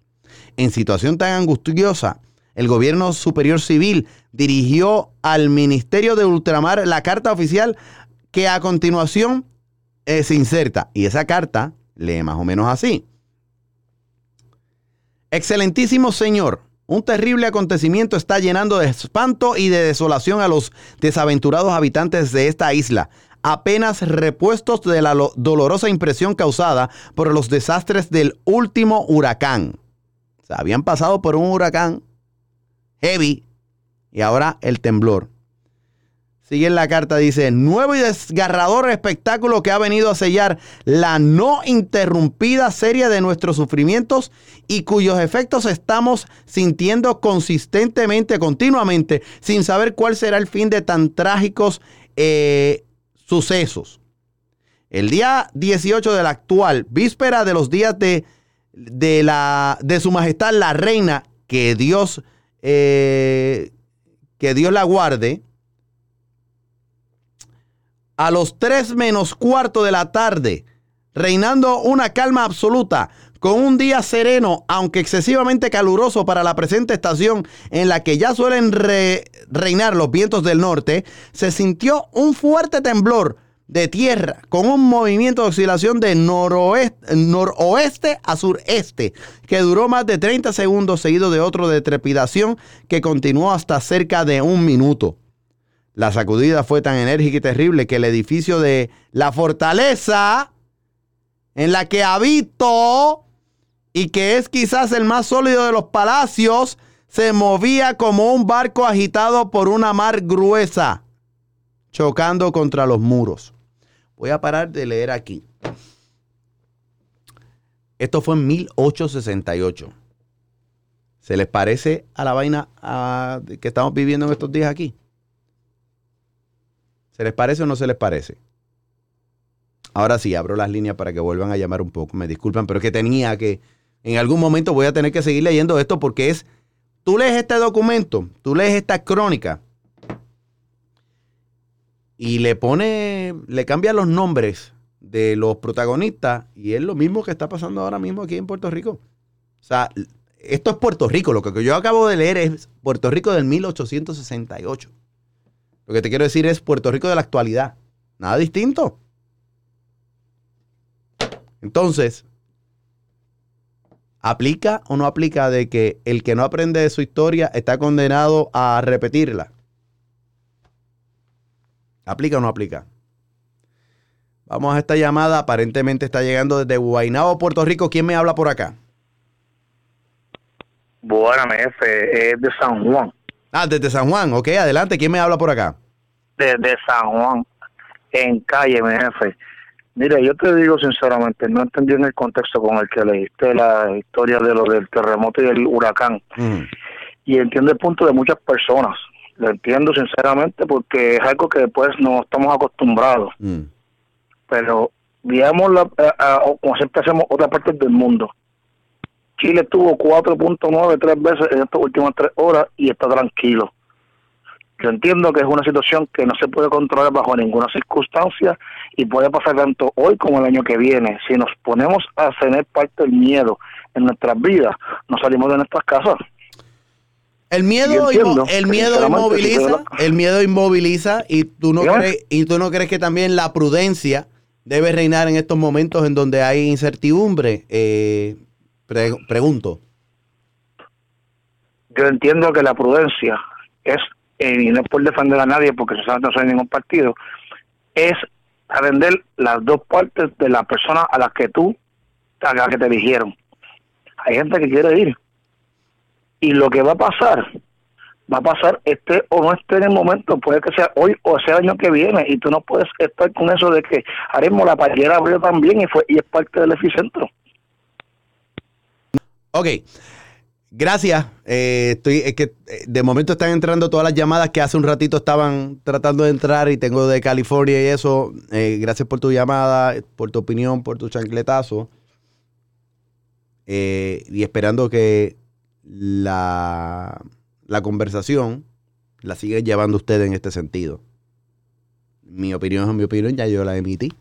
En situación tan angustiosa, el gobierno superior civil dirigió al Ministerio de Ultramar la carta oficial que a continuación eh, se inserta. Y esa carta lee más o menos así. Excelentísimo Señor, un terrible acontecimiento está llenando de espanto y de desolación a los desaventurados habitantes de esta isla, apenas repuestos de la lo- dolorosa impresión causada por los desastres del último huracán. Habían pasado por un huracán heavy y ahora el temblor. Sigue en la carta, dice, nuevo y desgarrador espectáculo que ha venido a sellar la no interrumpida serie de nuestros sufrimientos y cuyos efectos estamos sintiendo consistentemente, continuamente, sin saber cuál será el fin de tan trágicos eh, sucesos. El día 18 de la actual, víspera de los días de, de, la, de su majestad la reina, que Dios, eh, que Dios la guarde, a los 3 menos cuarto de la tarde, reinando una calma absoluta, con un día sereno, aunque excesivamente caluroso para la presente estación en la que ya suelen re- reinar los vientos del norte, se sintió un fuerte temblor de tierra con un movimiento de oscilación de noroeste a sureste que duró más de 30 segundos seguido de otro de trepidación que continuó hasta cerca de un minuto. La sacudida fue tan enérgica y terrible que el edificio de la fortaleza en la que habito y que es quizás el más sólido de los palacios, se movía como un barco agitado por una mar gruesa, chocando contra los muros. Voy a parar de leer aquí. Esto fue en 1868. ¿Se les parece a la vaina que estamos viviendo en estos días aquí? ¿Se les parece o no se les parece? Ahora sí, abro las líneas para que vuelvan a llamar un poco. Me disculpan, pero es que tenía que, en algún momento voy a tener que seguir leyendo esto porque es, tú lees este documento, tú lees esta crónica y le pone, le cambia los nombres de los protagonistas y es lo mismo que está pasando ahora mismo aquí en Puerto Rico. O sea, esto es Puerto Rico, lo que yo acabo de leer es Puerto Rico del 1868. Lo que te quiero decir es Puerto Rico de la actualidad. Nada distinto. Entonces, ¿aplica o no aplica de que el que no aprende de su historia está condenado a repetirla? ¿Aplica o no aplica? Vamos a esta llamada. Aparentemente está llegando desde Guaynabo, Puerto Rico. ¿Quién me habla por acá? Buena, jefe, es de San Juan. Ah, desde San Juan. Ok, adelante. ¿Quién me habla por acá? Desde San Juan, en calle, mi jefe. Mira, yo te digo sinceramente, no entendí en el contexto con el que leíste la historia de lo del terremoto y el huracán. Y entiendo el punto de muchas personas. Lo entiendo sinceramente porque es algo que después no estamos acostumbrados. Pero digamos, la, a- como siempre hacemos otras partes del mundo. Chile tuvo 4.9 tres veces en estas últimas tres horas y está tranquilo. Yo entiendo que es una situación que no se puede controlar bajo ninguna circunstancia y puede pasar tanto hoy como el año que viene. Si nos ponemos a tener parte del miedo en nuestras vidas, no salimos de nuestras casas. El miedo, entiendo, el miedo inmoviliza, si el miedo inmoviliza y tú no crees y tú no crees que también la prudencia debe reinar en estos momentos en donde hay incertidumbre. Eh, pre- pregunto. Yo entiendo que la prudencia es, y no es por defender a nadie, porque sinceramente no soy ningún partido, es atender las dos partes de la persona a la que tú, a la que te eligieron. Hay gente que quiere ir. Y lo que va a pasar, va a pasar esté o no esté en el momento, puede que sea hoy o sea el año que viene, y tú no puedes estar con eso de que haremos la payera abrió también y fue y es parte del epicentro. Ok. Gracias. Eh, estoy, es que eh, de momento están entrando todas las llamadas que hace un ratito estaban tratando de entrar y tengo de California y eso. Eh, gracias por tu llamada, por tu opinión, por tu chancletazo. Y esperando que la, la conversación la siga llevando usted en este sentido. Mi opinión es mi opinión, ya yo la emití.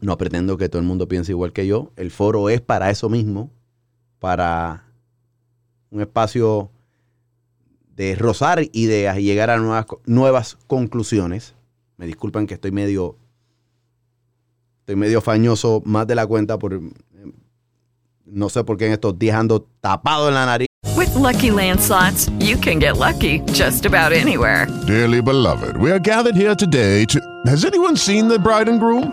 No pretendo que todo el mundo piense igual que yo. El foro es para eso mismo, para un espacio de rozar ideas y llegar a nuevas, nuevas conclusiones. Me disculpan que estoy medio, estoy medio fañoso más de la cuenta por, no sé por qué en estos días ando tapado en la nariz. With Lucky Land slots, you can get lucky just about anywhere. Dearly beloved, we are gathered here today to. Has anyone seen the bride and groom?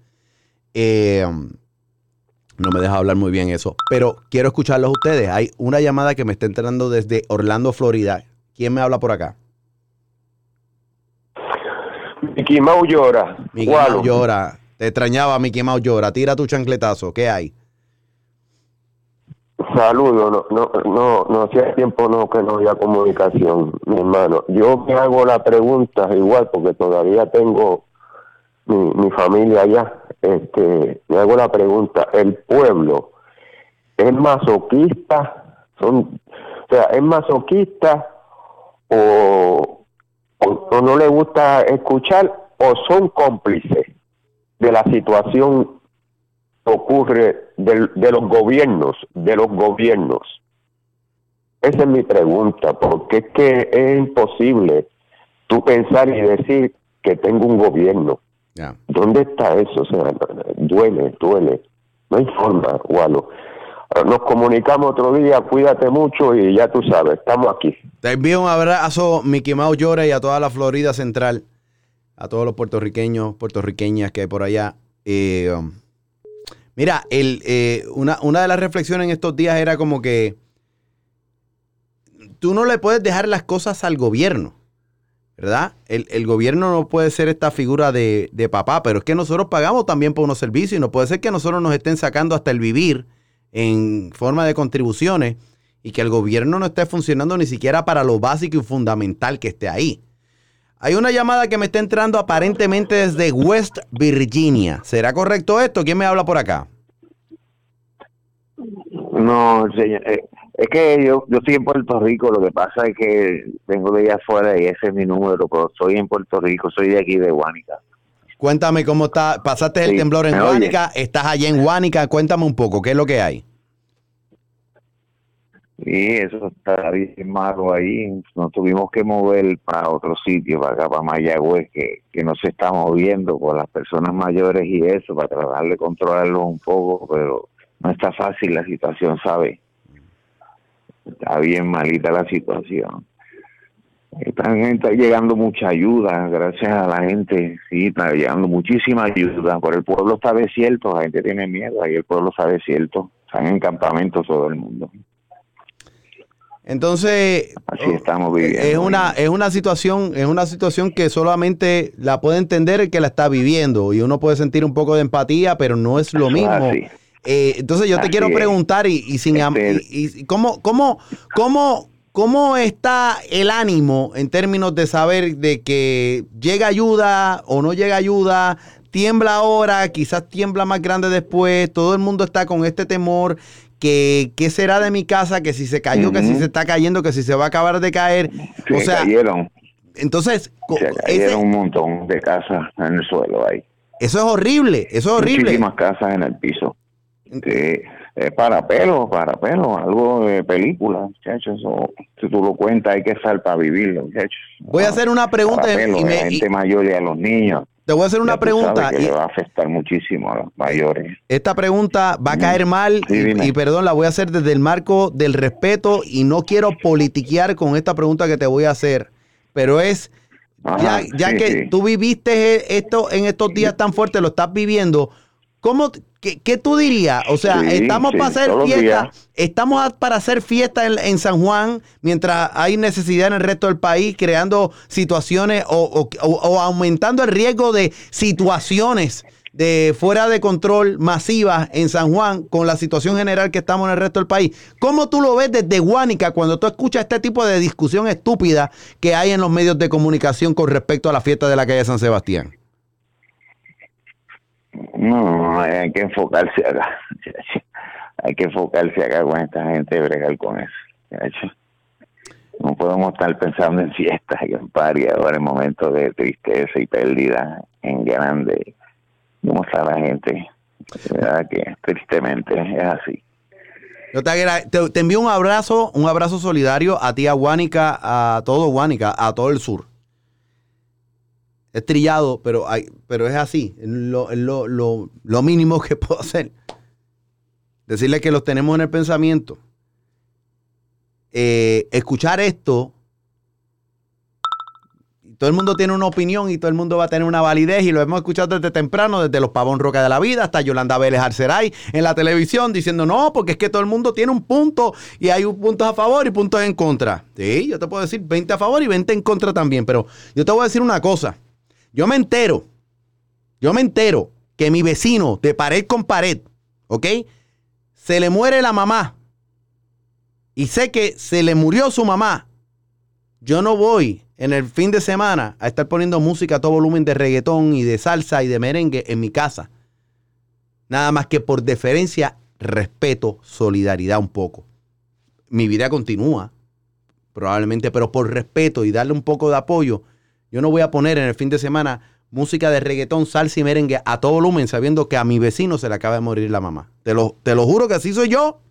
Eh, no me deja hablar muy bien eso. Pero quiero escucharlos a ustedes. Hay una llamada que me está entrando desde Orlando, Florida. ¿Quién me habla por acá? Mickey Mouse llora. Mickey Mouse llora. Te extrañaba, Mickey Mouse llora. Tira tu chancletazo. ¿Qué hay? Saludos, no, no, no, no hacía tiempo no que no había comunicación, mi hermano. Yo me hago la pregunta igual porque todavía tengo mi, mi familia allá. Este, hago la pregunta, ¿el pueblo es masoquista? Son, o sea, ¿es masoquista o, o, o no le gusta escuchar o son cómplices de la situación que ocurre del- de los gobiernos, de los gobiernos? Esa es mi pregunta, porque es que es imposible tú pensar y decir que tengo un gobierno. ¿Dónde está eso? O sea, duele, duele. No hay forma, Walo. Nos comunicamos otro día, cuídate mucho y ya tú sabes, estamos aquí. Te envío un abrazo, Mickey Mouse llora y a toda la Florida Central, a todos los puertorriqueños, puertorriqueñas que hay por allá. Eh, um, mira, el, eh, una, una de las reflexiones en estos días era como que tú no le puedes dejar las cosas al gobierno, ¿verdad? El, el gobierno no puede ser esta figura de, de papá, pero es que nosotros pagamos también por unos servicios y no puede ser que nosotros nos estén sacando hasta el vivir en forma de contribuciones y que el gobierno no esté funcionando ni siquiera para lo básico y fundamental que esté ahí. Hay una llamada que me está entrando aparentemente desde West Virginia. ¿Será correcto esto? ¿Quién me habla por acá? No, señor, eh, es que yo, yo estoy en Puerto Rico, lo que pasa es que vengo de allá afuera y ese es mi número, pero estoy en Puerto Rico, soy de aquí de Guánica. Cuéntame cómo está. Pasaste el Sí, temblor en. Guánica, estás allá en Guánica. Cuéntame un poco, ¿qué es lo que hay? Y eso está bien malo ahí, nos tuvimos que mover para otro sitio, para acá, para Mayagüez, que, que no se está moviendo por las personas mayores y eso, para tratar de controlarlos un poco, pero no está fácil la situación, ¿sabe? Está bien malita la situación. Están, está llegando mucha ayuda, gracias a la gente, sí, está llegando muchísima ayuda, pero el pueblo está desierto, la gente tiene miedo, ahí el pueblo está desierto, están en campamentos todo el mundo. Entonces, Así estamos viviendo. es una, es una situación, es una situación que solamente la puede entender el que la está viviendo. Y uno puede sentir un poco de empatía, pero no es lo Eso es mismo. Eh, entonces yo te Así quiero es. preguntar y, y sin Este- y- y cómo, cómo, cómo, cómo está el ánimo en términos de saber de que llega ayuda o no llega ayuda, tiembla ahora, quizás tiembla más grande después, todo el mundo está con este temor. Que, ¿Qué será de mi casa? Que si se cayó, que si se está cayendo, que si se va a acabar de caer. Se o sea, cayeron, entonces, se ese- cayeron un montón de casas en el suelo ahí. eso es horrible, eso es horrible. Muchísimas casas en el piso. Sí, es para pelo, para pelo, algo de película, muchachos. Si tú lo cuentas, hay que estar para vivirlo, muchachos. Voy a hacer una pregunta Para pelo, y a me- la gente y- mayor y a los niños. te voy a hacer una Ya pregunta. que y- le va a afectar muchísimo a los mayores. Esta pregunta va a caer mal Sí, y- y, perdón, la voy a hacer desde el marco del respeto y no quiero politiquear con esta pregunta que te voy a hacer, pero es ya, Ajá, ya sí, que sí. tú viviste e- esto en estos días tan fuertes, lo estás viviendo, ¿cómo, ¿Qué, qué tú dirías? O sea, Sí, estamos sí, para hacer fiesta, estamos para hacer fiesta en, en San Juan mientras hay necesidad en el resto del país, creando situaciones o, o- o- o aumentando el riesgo de situaciones de fuera de control masivas en San Juan con la situación general que estamos en el resto del país. ¿Cómo tú lo ves desde Guánica cuando tú escuchas este tipo de discusión estúpida que hay en los medios de comunicación con respecto a la fiesta de la calle San Sebastián? No, hay que enfocarse acá. Hay que enfocarse acá con esta gente y bregar con eso. No podemos estar pensando en fiestas y en party ahora en momentos de tristeza y pérdida en grande. ¿Cómo está la gente? Verdad que tristemente es así. Yo te, te, te envío un abrazo, un abrazo solidario a ti, a Guánica, a todo Guánica, a todo el sur. Es trillado, pero, hay, pero es así. Es lo, lo, lo- lo mínimo que [laughs] puedo hacer. Decirle que los tenemos en el pensamiento. Eh, escuchar esto. Todo el mundo tiene una opinión y todo el mundo va a tener una validez y lo hemos escuchado desde temprano, desde los Pavón Roca de la Vida hasta Yolanda Vélez Arceray en la televisión diciendo no, porque es que todo el mundo tiene un punto y hay un puntos a favor y puntos en contra. Sí, yo te puedo decir 20 a favor y 20 en contra también, pero yo te voy a decir una cosa. Yo me entero, yo me entero que mi vecino de pared con pared, ¿ok? Se le muere la mamá y sé que se le murió su mamá. Yo no voy en el fin de semana a estar poniendo música a todo volumen de reggaetón y de salsa y de merengue en mi casa. Nada más que por deferencia, respeto, solidaridad un poco. Mi vida continúa, probablemente, pero por respeto y darle un poco de apoyo, yo no voy a poner en el fin de semana música de reggaetón, salsa y merengue a todo volumen sabiendo que a mi vecino se le acaba de morir la mamá. Te lo, te lo juro que así soy yo.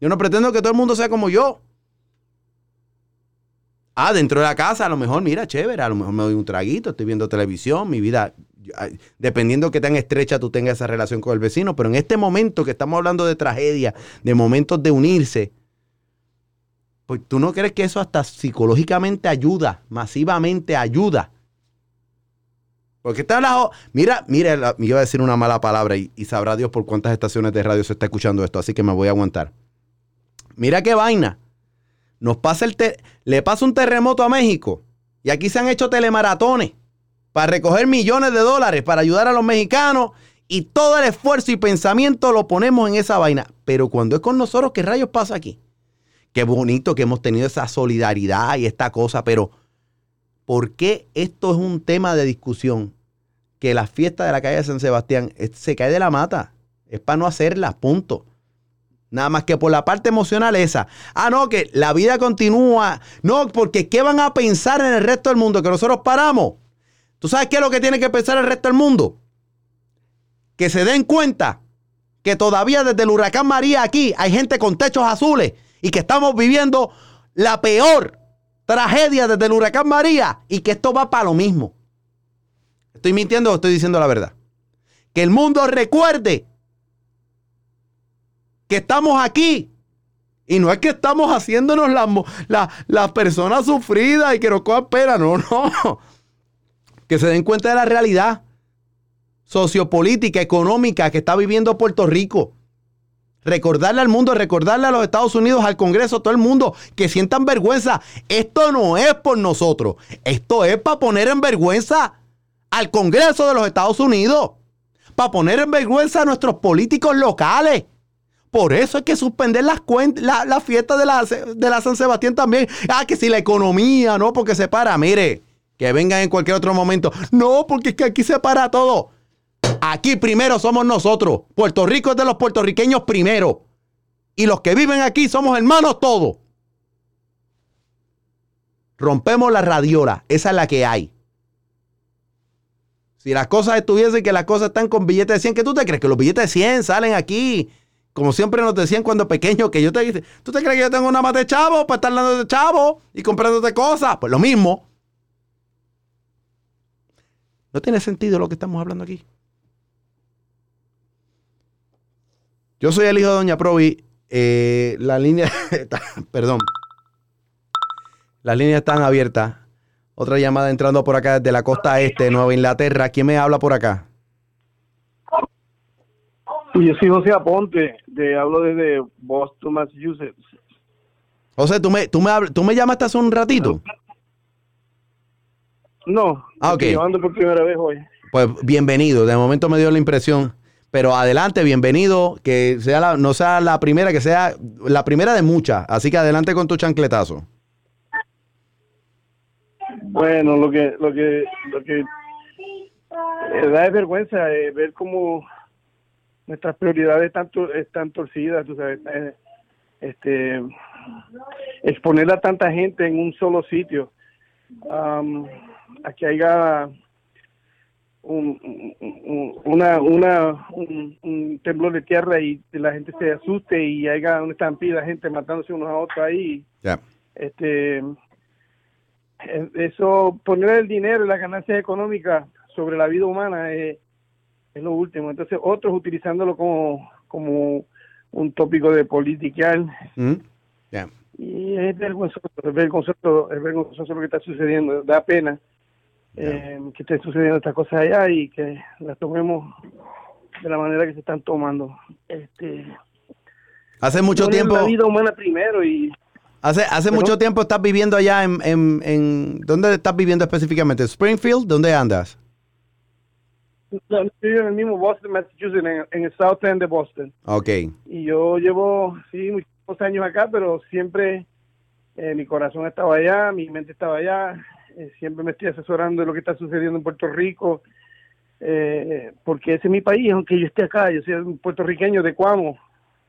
Yo no pretendo que todo el mundo sea como yo. Ah, dentro de la casa, a lo mejor, mira, chévere, a lo mejor me doy un traguito, estoy viendo televisión, mi vida, dependiendo que tan estrecha tú tengas esa relación con el vecino, pero en este momento que estamos hablando de tragedia, de momentos de unirse, pues tú no crees que eso hasta psicológicamente ayuda, masivamente ayuda. Porque está la... Mira, mira, la- me iba a decir una mala palabra y, y sabrá Dios por cuántas estaciones de radio se está escuchando esto, así que me voy a aguantar. Mira qué vaina. Nos pasa el te- le pasa un terremoto a México y aquí se han hecho telemaratones para recoger millones de dólares para ayudar a los mexicanos y todo el esfuerzo y pensamiento lo ponemos en esa vaina. Pero cuando es con nosotros, ¿qué rayos pasa aquí? Qué bonito que hemos tenido esa solidaridad y esta cosa, pero ¿por qué esto es un tema de discusión? Que la fiesta de la calle de San Sebastián es- se cae de la mata. Es para no hacerla, punto. Nada más que por la parte emocional esa. Ah, no, que la vida continúa. No, porque ¿qué van a pensar en el resto del mundo? Que nosotros paramos. ¿Tú sabes qué es lo que tiene que pensar el resto del mundo? Que se den cuenta que todavía desde el huracán María aquí hay gente con techos azules y que estamos viviendo la peor tragedia desde el huracán María y que esto va para lo mismo. ¿Estoy mintiendo o estoy diciendo la verdad? Que el mundo recuerde que estamos aquí. Y no es que estamos haciéndonos las la- personas sufridas y que nos cojan pena. No, no. [laughs] Que se den cuenta de la realidad sociopolítica, económica que está viviendo Puerto Rico. Recordarle al mundo, recordarle a los Estados Unidos, al Congreso, a todo el mundo, que sientan vergüenza. Esto no es por nosotros. Esto es para poner en vergüenza al Congreso de los Estados Unidos. Para poner en vergüenza a nuestros políticos locales. Por eso hay que suspender las cuentas, la, fiesta de la, de la San Sebastián también. Ah, que si la economía, no, porque se para. Mire, que vengan en cualquier otro momento. No, porque es que aquí se para todo. Aquí primero somos nosotros. Puerto Rico es de los puertorriqueños primero. Y los que viven aquí somos hermanos todos. Rompemos la radiola. Esa es la que hay. Si las cosas estuviesen que las cosas están con billetes de 100, ¿qué tú te crees? Que los billetes de 100 salen aquí. Como siempre nos decían cuando pequeños, que yo te dije, ¿tú te crees que yo tengo una más de chavo para estar dando de chavo y comprándote cosas? Pues lo mismo. No tiene sentido lo que estamos hablando aquí. Yo soy el hijo de Doña Provi. Eh, la línea, [laughs] perdón. Las líneas están abiertas. Otra llamada entrando por acá desde la costa este, Nueva Inglaterra. ¿Quién me habla por acá? Yo soy José Aponte, de, hablo desde Boston, Massachusetts. José, ¿tú me, tú me, tú me llamaste hace un ratito? No, Ah, ok. estoy llamando por primera vez hoy. Pues bienvenido. De momento me dio la impresión. Pero adelante, bienvenido. Que sea la, no sea la primera, que sea la primera de muchas. Así que adelante con tu chancletazo. Bueno, lo que lo que lo que da es vergüenza eh, ver cómo nuestras prioridades están, están torcidas, tú sabes, eh, este exponer a tanta gente en un solo sitio, am, a que haya un, un- un- una, una, un, un temblor de tierra y la gente se asuste y haya una estampida de gente matándose unos a otros ahí. Este, eh, eso, poner el dinero y las ganancias económicas sobre la vida humana es, es lo último. Entonces, otros utilizándolo como, como un tópico de politiquear. ¿Mm? Ya. Y es vergonzoso, es vergonzoso, es vergonzoso lo que está sucediendo. Da pena eh, que estén sucediendo estas cosas allá y que las tomemos de la manera que se están tomando. Este, Hace mucho tiempo. La vida humana primero y Hace, mucho tiempo estás viviendo allá en, en, en- ¿Dónde estás viviendo específicamente? ¿Springfield? ¿Dónde andas? No, estoy en el mismo Boston, Massachusetts, en, en el South End de Boston. Ok. Y yo llevo, sí, muchos años acá, pero siempre eh, mi corazón estaba allá, mi mente estaba allá. Eh, siempre me estoy asesorando de lo que está sucediendo en Puerto Rico, eh, porque ese es mi país, aunque yo esté acá. Yo soy un puertorriqueño de Cuamo.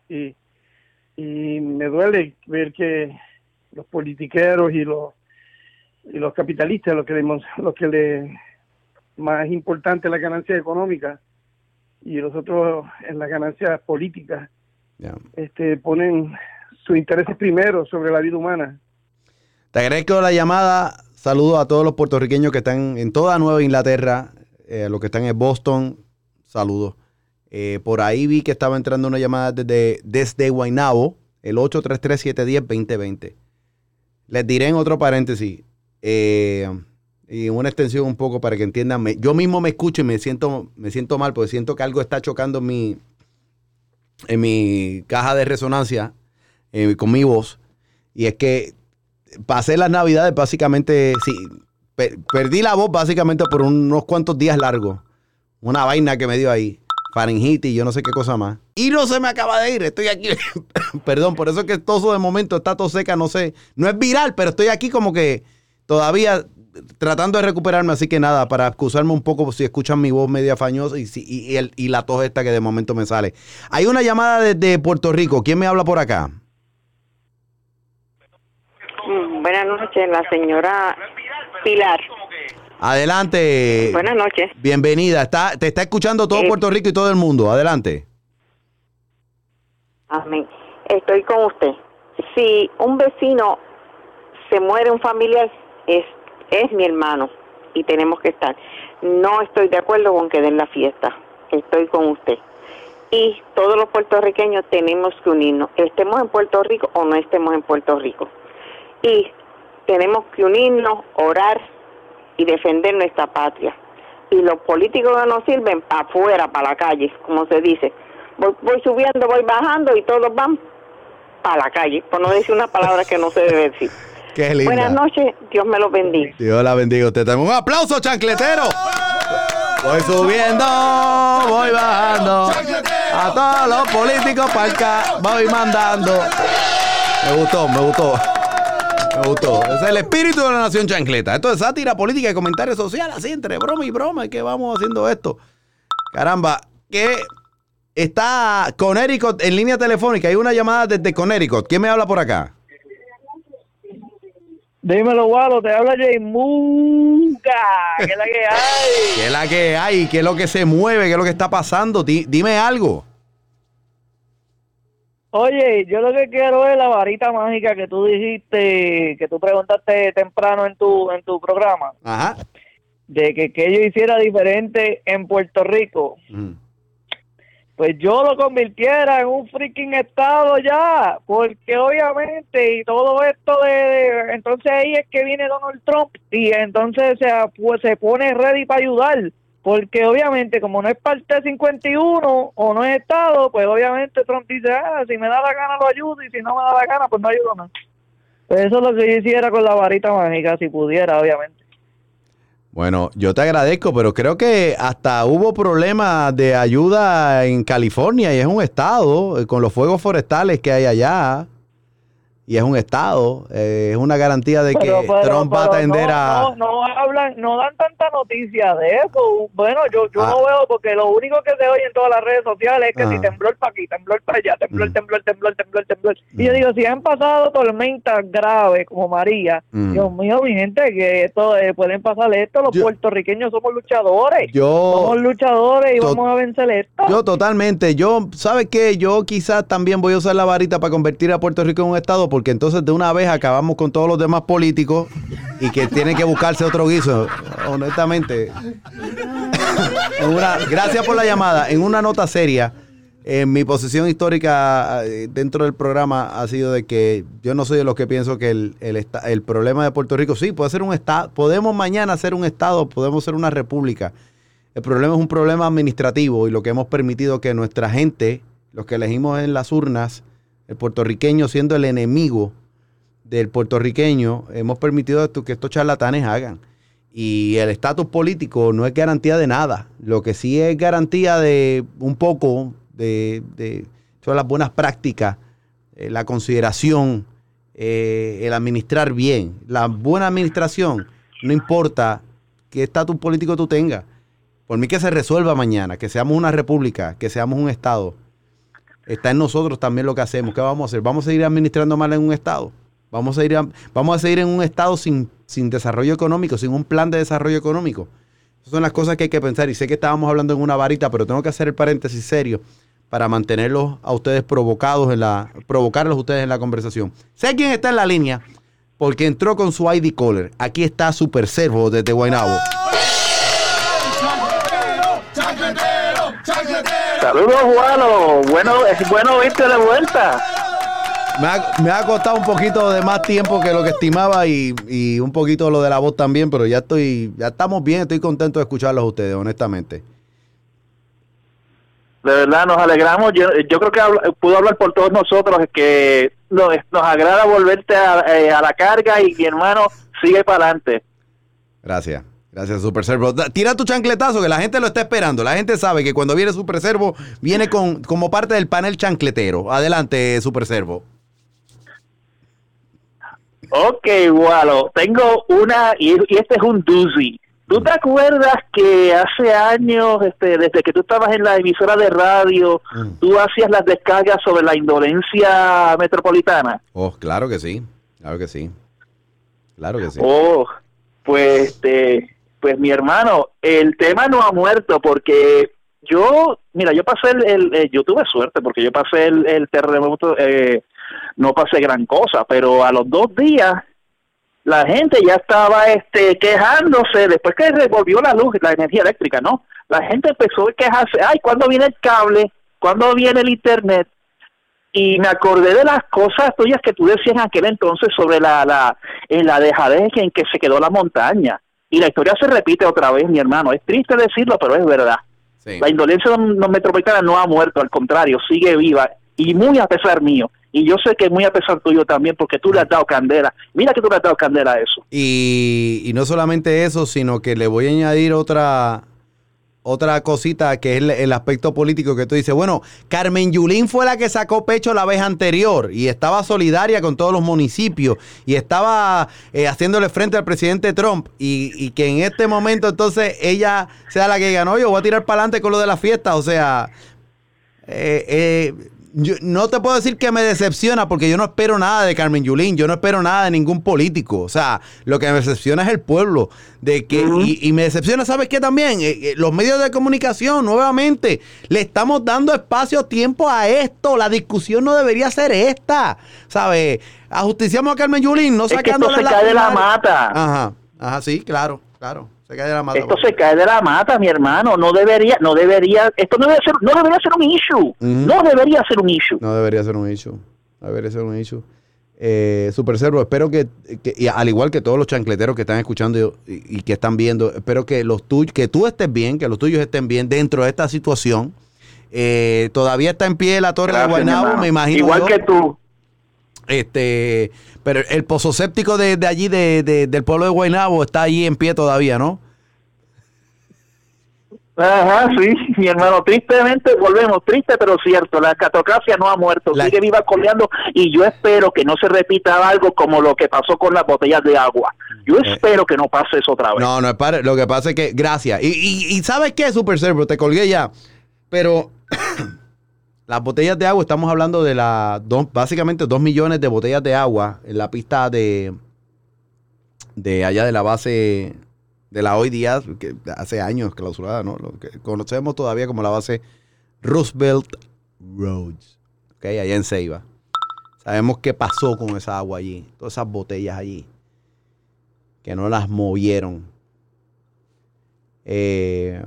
Y, y me duele ver que los politiqueros y los y los capitalistas, lo que le, lo que le más importante la ganancia económica y los otros en las ganancias políticas este ponen sus intereses primero sobre la vida humana Te agradezco la llamada. Saludos a todos los puertorriqueños que están en toda Nueva Inglaterra, eh, los que están en Boston. Saludos. Eh, por ahí vi que estaba entrando una llamada desde, desde Guaynabo, el 833-710-2020. Les diré en otro paréntesis, eh, y una extensión un poco para que entiendan. yo mismo me escucho y me siento, me siento mal porque siento que algo está chocando en mi, en mi caja de resonancia eh, con mi voz. Y es que pasé las navidades básicamente, sí, pe- perdí la voz básicamente por unos cuantos días largos. Una vaina que me dio ahí. Faringitis y yo no sé qué cosa más. Y no se me acaba de ir, estoy aquí. [laughs] Perdón, por eso es que todo de momento está todo seca, no sé. No es viral, pero estoy aquí como que todavía tratando de recuperarme. Así que nada, para excusarme un poco si escuchan mi voz media fañosa y, y, y el- y la tos esta que de momento me sale. Hay una llamada desde Puerto Rico. ¿Quién me habla por acá? Mm, Buenas noches, la señora Pilar. Adelante. Buenas noches. Bienvenida. Está, te está escuchando todo Eh, Puerto Rico y todo el mundo. Adelante. Amén. Estoy con usted. Si un vecino se muere, un familiar, es, es mi hermano y tenemos que estar. No estoy de acuerdo con que den la fiesta. Estoy con usted. Y todos los puertorriqueños tenemos que unirnos, estemos en Puerto Rico o no estemos en Puerto Rico. Y tenemos que unirnos, orar y defender nuestra patria. Y los políticos que nos sirven para afuera, para la calle, como se dice. Voy, voy subiendo, voy bajando y todos van para la calle, por no decir una palabra que no se debe decir. [laughs] Qué linda. Buenas noches, Dios me los bendiga. Dios la bendiga a usted también. Un aplauso, chancletero. Voy subiendo, voy bajando. A todos los políticos para acá, voy mandando. Me gustó, me gustó. Me gustó. Es el espíritu de la nación chancleta. Esto es sátira política y comentario social, así entre broma y broma. que vamos haciendo esto? Caramba, que está Connecticut en línea telefónica. Hay una llamada desde Connecticut. ¿Quién me habla por acá? Dímelo, Walo, te habla Jay Muga, que es la que hay. [laughs] ¿Qué es la que hay? ¿Qué es lo que se mueve? ¿Qué es lo que está pasando? Di- dime algo. Oye, yo lo que quiero es la varita mágica que tú dijiste, que tú preguntaste temprano en tu en tu programa, Ajá. de que, que yo hiciera diferente en Puerto Rico. Mm. Pues yo lo convirtiera en un freaking estado ya, porque obviamente y todo esto de, de- entonces ahí es que viene Donald Trump y entonces se, pues, se pone ready para ayudar. Porque obviamente, como no es parte del 51 o no es Estado, pues obviamente Trump dice, ah, si me da la gana lo ayudo y si no me da la gana, pues no ayudo nada. Pues eso es lo que yo hiciera con la varita mágica, si pudiera, obviamente. Bueno, yo te agradezco, pero creo que hasta hubo problemas de ayuda en California y es un estado eh, con los fuegos forestales que hay allá. Y es un estado, eh, es una garantía de que Pero- Trump va a atender no, a... No, no hablan, no dan tanta noticia de eso. Bueno, yo, yo Ah. no veo porque lo único que se oye en todas las redes sociales es que si Ah. temblor para aquí, temblor para allá, temblor, Mm. temblor, temblor, temblor, temblor. Y yo digo, si han pasado tormentas graves como María, Mm. Dios mío, mi gente, que esto eh, pueden pasar esto. Los puertorriqueños somos luchadores. Yo- somos luchadores y vamos a vencer esto. Yo totalmente, yo, ¿sabes qué? Yo quizás también voy a usar la varita para convertir a Puerto Rico en un estado, porque entonces de una vez acabamos con todos los demás políticos y que tienen que buscarse otro guiso. Honestamente. Gracias por la llamada. En una nota seria, en mi posición histórica eh, dentro del programa ha sido de que yo no soy de los que pienso que el, el, el problema de Puerto Rico, sí, puede ser un estado, podemos mañana ser un estado, podemos ser una república. El problema es un problema administrativo y lo que hemos permitido que nuestra gente, los que elegimos en las urnas, el puertorriqueño siendo el enemigo del puertorriqueño, hemos permitido que estos charlatanes hagan. Y el estatus político no es garantía de nada. Lo que sí es garantía de un poco de, de todas las buenas prácticas, eh, la consideración, eh, el administrar bien. La buena administración, no importa qué estatus político tú tengas. Por mí que se resuelva mañana, que seamos una república, que seamos un estado. Está en nosotros también lo que hacemos. ¿Qué vamos a hacer? ¿Vamos a seguir administrando mal en un estado? ¿Vamos a, ir a- vamos a seguir en un estado sin, sin desarrollo económico, sin un plan de desarrollo económico? Esas son las cosas que hay que pensar. Y sé que estábamos hablando en una varita, pero tengo que hacer el paréntesis serio para mantenerlos a ustedes provocados en la, provocarlos a ustedes en la conversación. Sé quién está en la línea, porque entró con su ID caller. Aquí está Super Servo desde Guaynabo. Saludos, Juano. Bueno, es bueno verte de vuelta. Me ha, me ha costado un poquito de más tiempo que lo que estimaba y, y un poquito lo de la voz también, pero ya estoy, ya estamos bien, estoy contento de escucharlos a ustedes, honestamente. De verdad, nos alegramos. Yo, yo creo que puedo hablar por todos nosotros que nos, nos agrada volverte a, eh, a la carga y mi hermano sigue para adelante. Gracias. Gracias, Super Servo. Tira tu chancletazo, que la gente lo está esperando. La gente sabe que cuando viene Super Servo, viene con, como parte del panel chancletero. Adelante, Super Servo. Ok, Walo, tengo una, y, y este es un doozy. ¿Tú te acuerdas que hace años, este, desde que tú estabas en la emisora de radio, tú hacías las descargas sobre la indolencia metropolitana? Oh, claro que sí. Claro que sí. Claro que sí. Oh, pues, este, pues mi hermano, el tema no ha muerto porque yo, mira, yo pasé el, el- eh, yo tuve suerte porque yo pasé el, el terremoto, eh, no pasé gran cosa, pero a los dos días la gente ya estaba este quejándose después que revolvió la luz, la energía eléctrica, ¿no? La gente empezó a quejarse, ay, ¿cuándo viene el cable? ¿Cuándo viene el internet? y me acordé de las cosas tuyas que tú decías en aquel entonces sobre la, la, en la dejadez en que se quedó la montaña. Y la historia se repite otra vez, mi hermano. Es triste decirlo, pero es verdad. La indolencia no- metropolitana no ha muerto, al contrario, sigue viva. Y muy a pesar mío. Y yo sé que muy a pesar tuyo también, porque tú le has dado candela. Mira que tú le has dado candela a eso. Y, y no solamente eso, sino que le voy a añadir otra, otra cosita que es el, aspecto político que tú dices. Bueno, Carmen Yulín fue la que sacó pecho la vez anterior y estaba solidaria con todos los municipios y estaba eh, haciéndole frente al presidente Trump y, y que en este momento entonces ella sea la que ganó. Yo voy a tirar para adelante con lo de la fiesta. O sea, eh, eh, yo no te puedo decir que me decepciona porque yo no espero nada de Carmen Yulín, yo no espero nada de ningún político. O sea, lo que me decepciona es el pueblo. De que, y, y me decepciona, ¿sabes qué también? Eh, eh, los medios de comunicación, nuevamente, le estamos dando espacio, tiempo a esto. La discusión no debería ser esta. ¿Sabes? Ajusticiamos a Carmen Yulín, no Es que esto se cae de la mata. Ajá, ajá, sí, claro, claro. Se cae de la mata. Esto se cae de la mata, mi hermano. No debería, no debería, esto no debería ser, no debería ser un issue. No debería ser un issue. No debería ser un issue. Debería ser un issue. Eh, Super Servo, espero que, que- y al igual que todos los chancleteros que están escuchando y, y que están viendo, espero que los tuyos, que tú estés bien, que los tuyos estén bien dentro de esta situación. Eh, todavía está en pie la torre Gracias, de Guaynabo, me imagino. Igual yo. que tú. Este, pero el pozo séptico de, de allí, de, de- del pueblo de Guaynabo, está allí en pie todavía, ¿no? Ajá, sí, mi hermano, tristemente volvemos, triste pero cierto, la catocracia no ha muerto, sigue viva coleando y yo espero que no se repita algo como lo que pasó con las botellas de agua. Yo espero que no pase eso otra vez. Eh. No, no es para. Lo que pasa es que. Gracias. Y, y, y ¿sabes qué, Super Servo? Te colgué ya. Pero. Las botellas de agua, estamos hablando de la. dos- básicamente dos millones de botellas de agua en la pista de. De allá de la base. De la hoy día, que hace años clausurada, ¿no? Lo que conocemos todavía como la base Roosevelt Roads. ¿Ok? Allá en Ceiba. Sabemos qué pasó con esa agua allí. Todas esas botellas allí que no las movieron. Eh,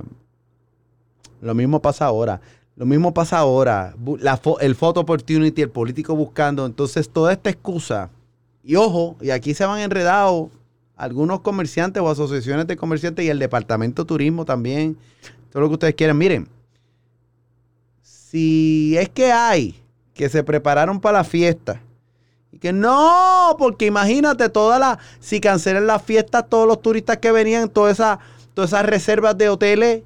lo mismo pasa ahora. Lo mismo pasa ahora. La el photo opportunity, el político buscando. Entonces, toda esta excusa. Y ojo, y aquí se van enredados algunos comerciantes o asociaciones de comerciantes y el departamento de turismo también. Todo lo que ustedes quieran. Miren, si es que hay que se prepararon para la fiesta y que no, porque imagínate toda la, si cancelan las fiestas, todos los turistas que venían, todas esas, todas esas reservas de hoteles,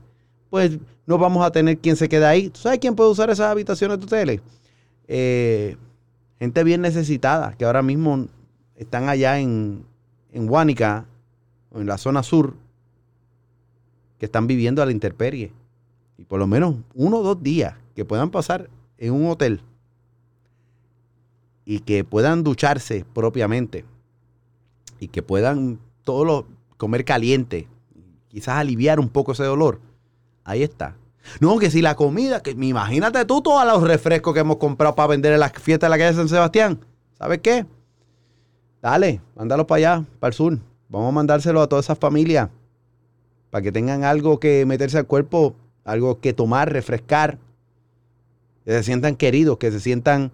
pues no vamos a tener quien se quede ahí. ¿Tú sabes quién puede usar esas habitaciones de hoteles? Eh, gente bien necesitada, que ahora mismo están allá en, en Huánica, o en la zona sur, que están viviendo a la intemperie. Y por lo menos uno o dos días que puedan pasar en un hotel y que puedan ducharse propiamente y que puedan todo lo comer caliente, quizás aliviar un poco ese dolor. Ahí está. No, que si la comida, que imagínate tú todos los refrescos que hemos comprado para vender en las fiestas de la calle San Sebastián. ¿Sabes qué? Dale, mándalo para allá, para el sur. Vamos a mandárselo a todas esas familias para que tengan algo que meterse al cuerpo, algo que tomar, refrescar, que se sientan queridos, que se sientan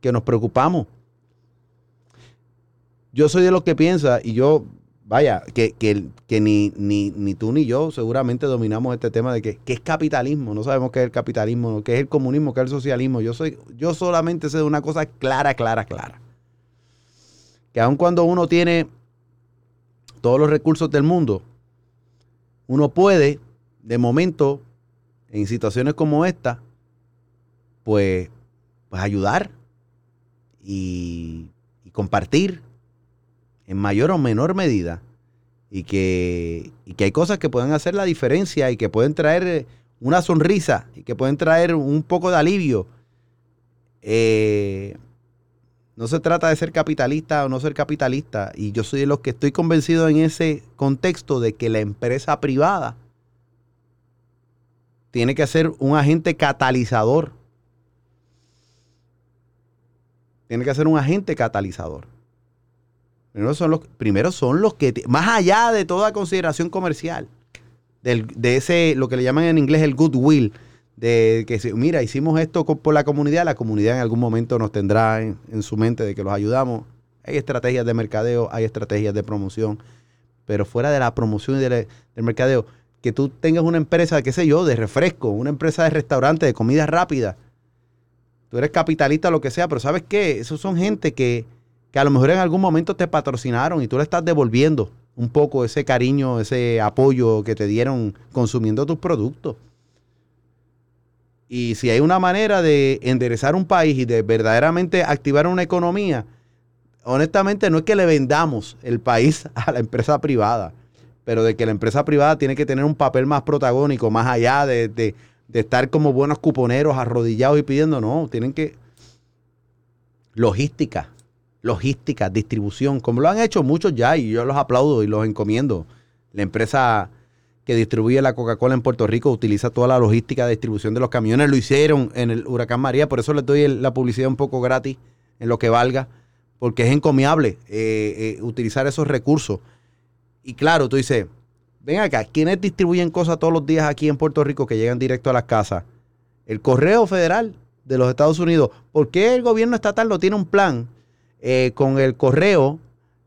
que nos preocupamos. Yo soy de los que piensa y yo, vaya, que, que- ni, ni, ni tú ni yo seguramente dominamos este tema de que, es capitalismo. No sabemos qué es el capitalismo, qué es el comunismo, qué es el socialismo. Yo, soy, yo solamente sé de una cosa clara, clara, clara. Que aun cuando uno tiene todos los recursos del mundo, uno puede, de momento, en situaciones como esta, pues, pues ayudar y compartir en mayor o menor medida y que, y que hay cosas que pueden hacer la diferencia y que pueden traer eh, una sonrisa y que pueden traer un poco de alivio. Eh, no se trata de ser capitalista o no ser capitalista. Y yo soy de los que estoy convencido en ese contexto de que la empresa privada tiene que ser un agente catalizador. Tiene que ser un agente catalizador. Primero son los, primero son los que, más allá de toda consideración comercial, del- de ese, lo que le llaman en inglés el goodwill, de que, mira, hicimos esto por la comunidad, la comunidad en algún momento nos tendrá en, en su mente de que los ayudamos. Hay estrategias de mercadeo, hay estrategias de promoción, pero fuera de la promoción y del mercadeo, que tú tengas una empresa, qué sé yo, de refresco, una empresa de restaurante, de comida rápida, tú eres capitalista, lo que sea, pero ¿sabes qué? Esos son gente que, que a lo mejor en algún momento te patrocinaron y tú le estás devolviendo un poco ese cariño, ese apoyo que te dieron consumiendo tus productos. Y si hay una manera de enderezar un país y de verdaderamente activar una economía, honestamente no es que le vendamos el país [laughs] a la empresa privada, pero de que la empresa privada tiene que tener un papel más protagónico, más allá de, de- de estar como buenos cuponeros arrodillados y pidiendo, no, tienen que... Logística, logística, distribución, como lo han hecho muchos ya y yo los aplaudo y los encomiendo. La empresa que distribuye la Coca-Cola en Puerto Rico utiliza toda la logística de distribución de los camiones. Lo hicieron en el huracán María, por eso les doy la publicidad un poco gratis en lo que valga, porque es encomiable eh, eh, utilizar esos recursos. Y claro, tú dices, ven acá, ¿quiénes distribuyen cosas todos los días aquí en Puerto Rico que llegan directo a las casas? El correo federal de los Estados Unidos. ¿Por qué el gobierno estatal no tiene un plan eh, con el correo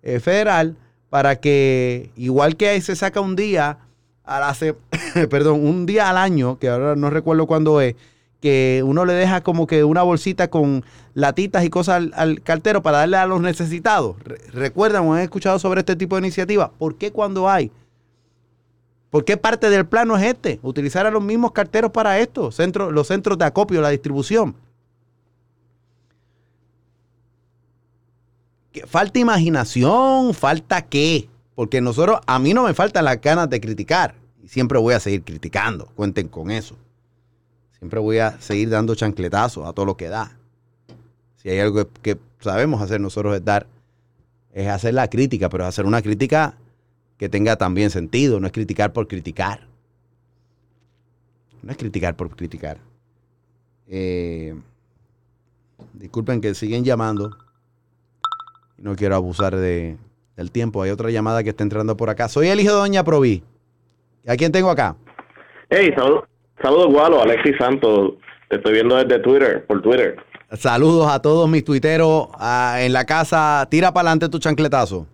eh, federal para que, igual que se saca un día a la [laughs] perdón, un día al año, que ahora no recuerdo cuándo es, que uno le deja como que una bolsita con latitas y cosas al, cartero para darle a los necesitados. Re- ¿Recuerdan o han escuchado sobre este tipo de iniciativa? ¿Por qué cuando hay? ¿Por qué parte del plano es este? Utilizar a los mismos carteros para esto, centro, los centros de acopio, la distribución. ¿Falta imaginación? ¿Falta qué? Porque nosotros, a mí no me faltan las ganas de criticar. Y siempre voy a seguir criticando. Cuenten con eso. Siempre voy a seguir dando chancletazos a todo lo que da. Si hay algo que, sabemos hacer nosotros es dar, es hacer la crítica, pero hacer una crítica que tenga también sentido, no es criticar por criticar. No es criticar por criticar. Eh, disculpen que siguen llamando. No quiero abusar de, del tiempo. Hay otra llamada que está entrando por acá. Soy el hijo de Doña Proví. ¿A quién tengo acá? Hey, saludos, saludos, Gualo, Alexis Santos. Te estoy viendo desde Twitter, por Twitter. Saludos a todos mis tuiteros en la casa. Tira para adelante tu chancletazo.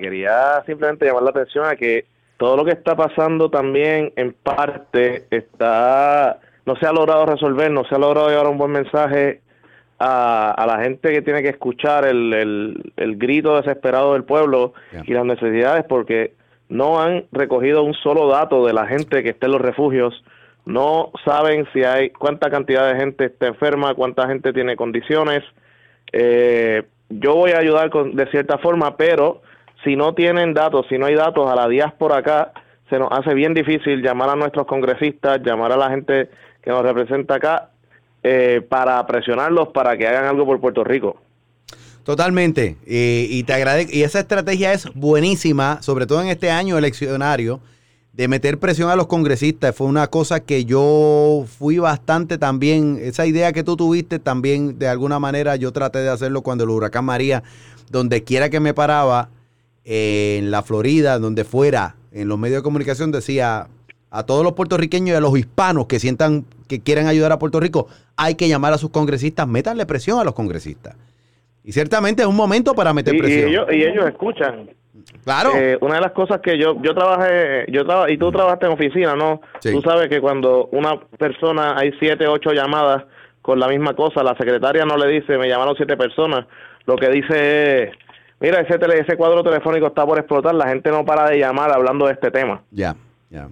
Quería simplemente llamar la atención a que todo lo que está pasando también en parte está no se ha logrado resolver, no se ha logrado llevar un buen mensaje a, a la gente que tiene que escuchar el, el, el grito desesperado del pueblo y las necesidades porque no han recogido un solo dato de la gente que está en los refugios, no saben si hay cuánta cantidad de gente está enferma, cuánta gente tiene condiciones. Eh, yo voy a ayudar con, de cierta forma, pero si no tienen datos, si no hay datos a la diáspora acá, se nos hace bien difícil llamar a nuestros congresistas, llamar a la gente que nos representa acá eh, para presionarlos para que hagan algo por Puerto Rico. Totalmente. Y, te agradezco. Y esa estrategia es buenísima, sobre todo en este año eleccionario, de meter presión a los congresistas. Fue una cosa que yo fui bastante también. Esa idea que tú tuviste también, de alguna manera, yo traté de hacerlo cuando el huracán María, donde quiera que me paraba, eh, en la Florida, donde fuera, en los medios de comunicación, decía a todos los puertorriqueños y a los hispanos que sientan que quieren ayudar a Puerto Rico, hay que llamar a sus congresistas, métanle presión a los congresistas. Y ciertamente es un momento para meter Y, y presión. ellos, y ellos escuchan. Claro. Eh, una de las cosas que yo yo trabajé, yo traba- y tú trabajaste en oficina, ¿no? Tú sabes que cuando una persona hay siete, ocho llamadas con la misma cosa, la secretaria no le dice, me llamaron siete personas, lo que dice es, mira, ese, tele- ese cuadro telefónico está por explotar, la gente no para de llamar hablando de este tema. Ya, ya.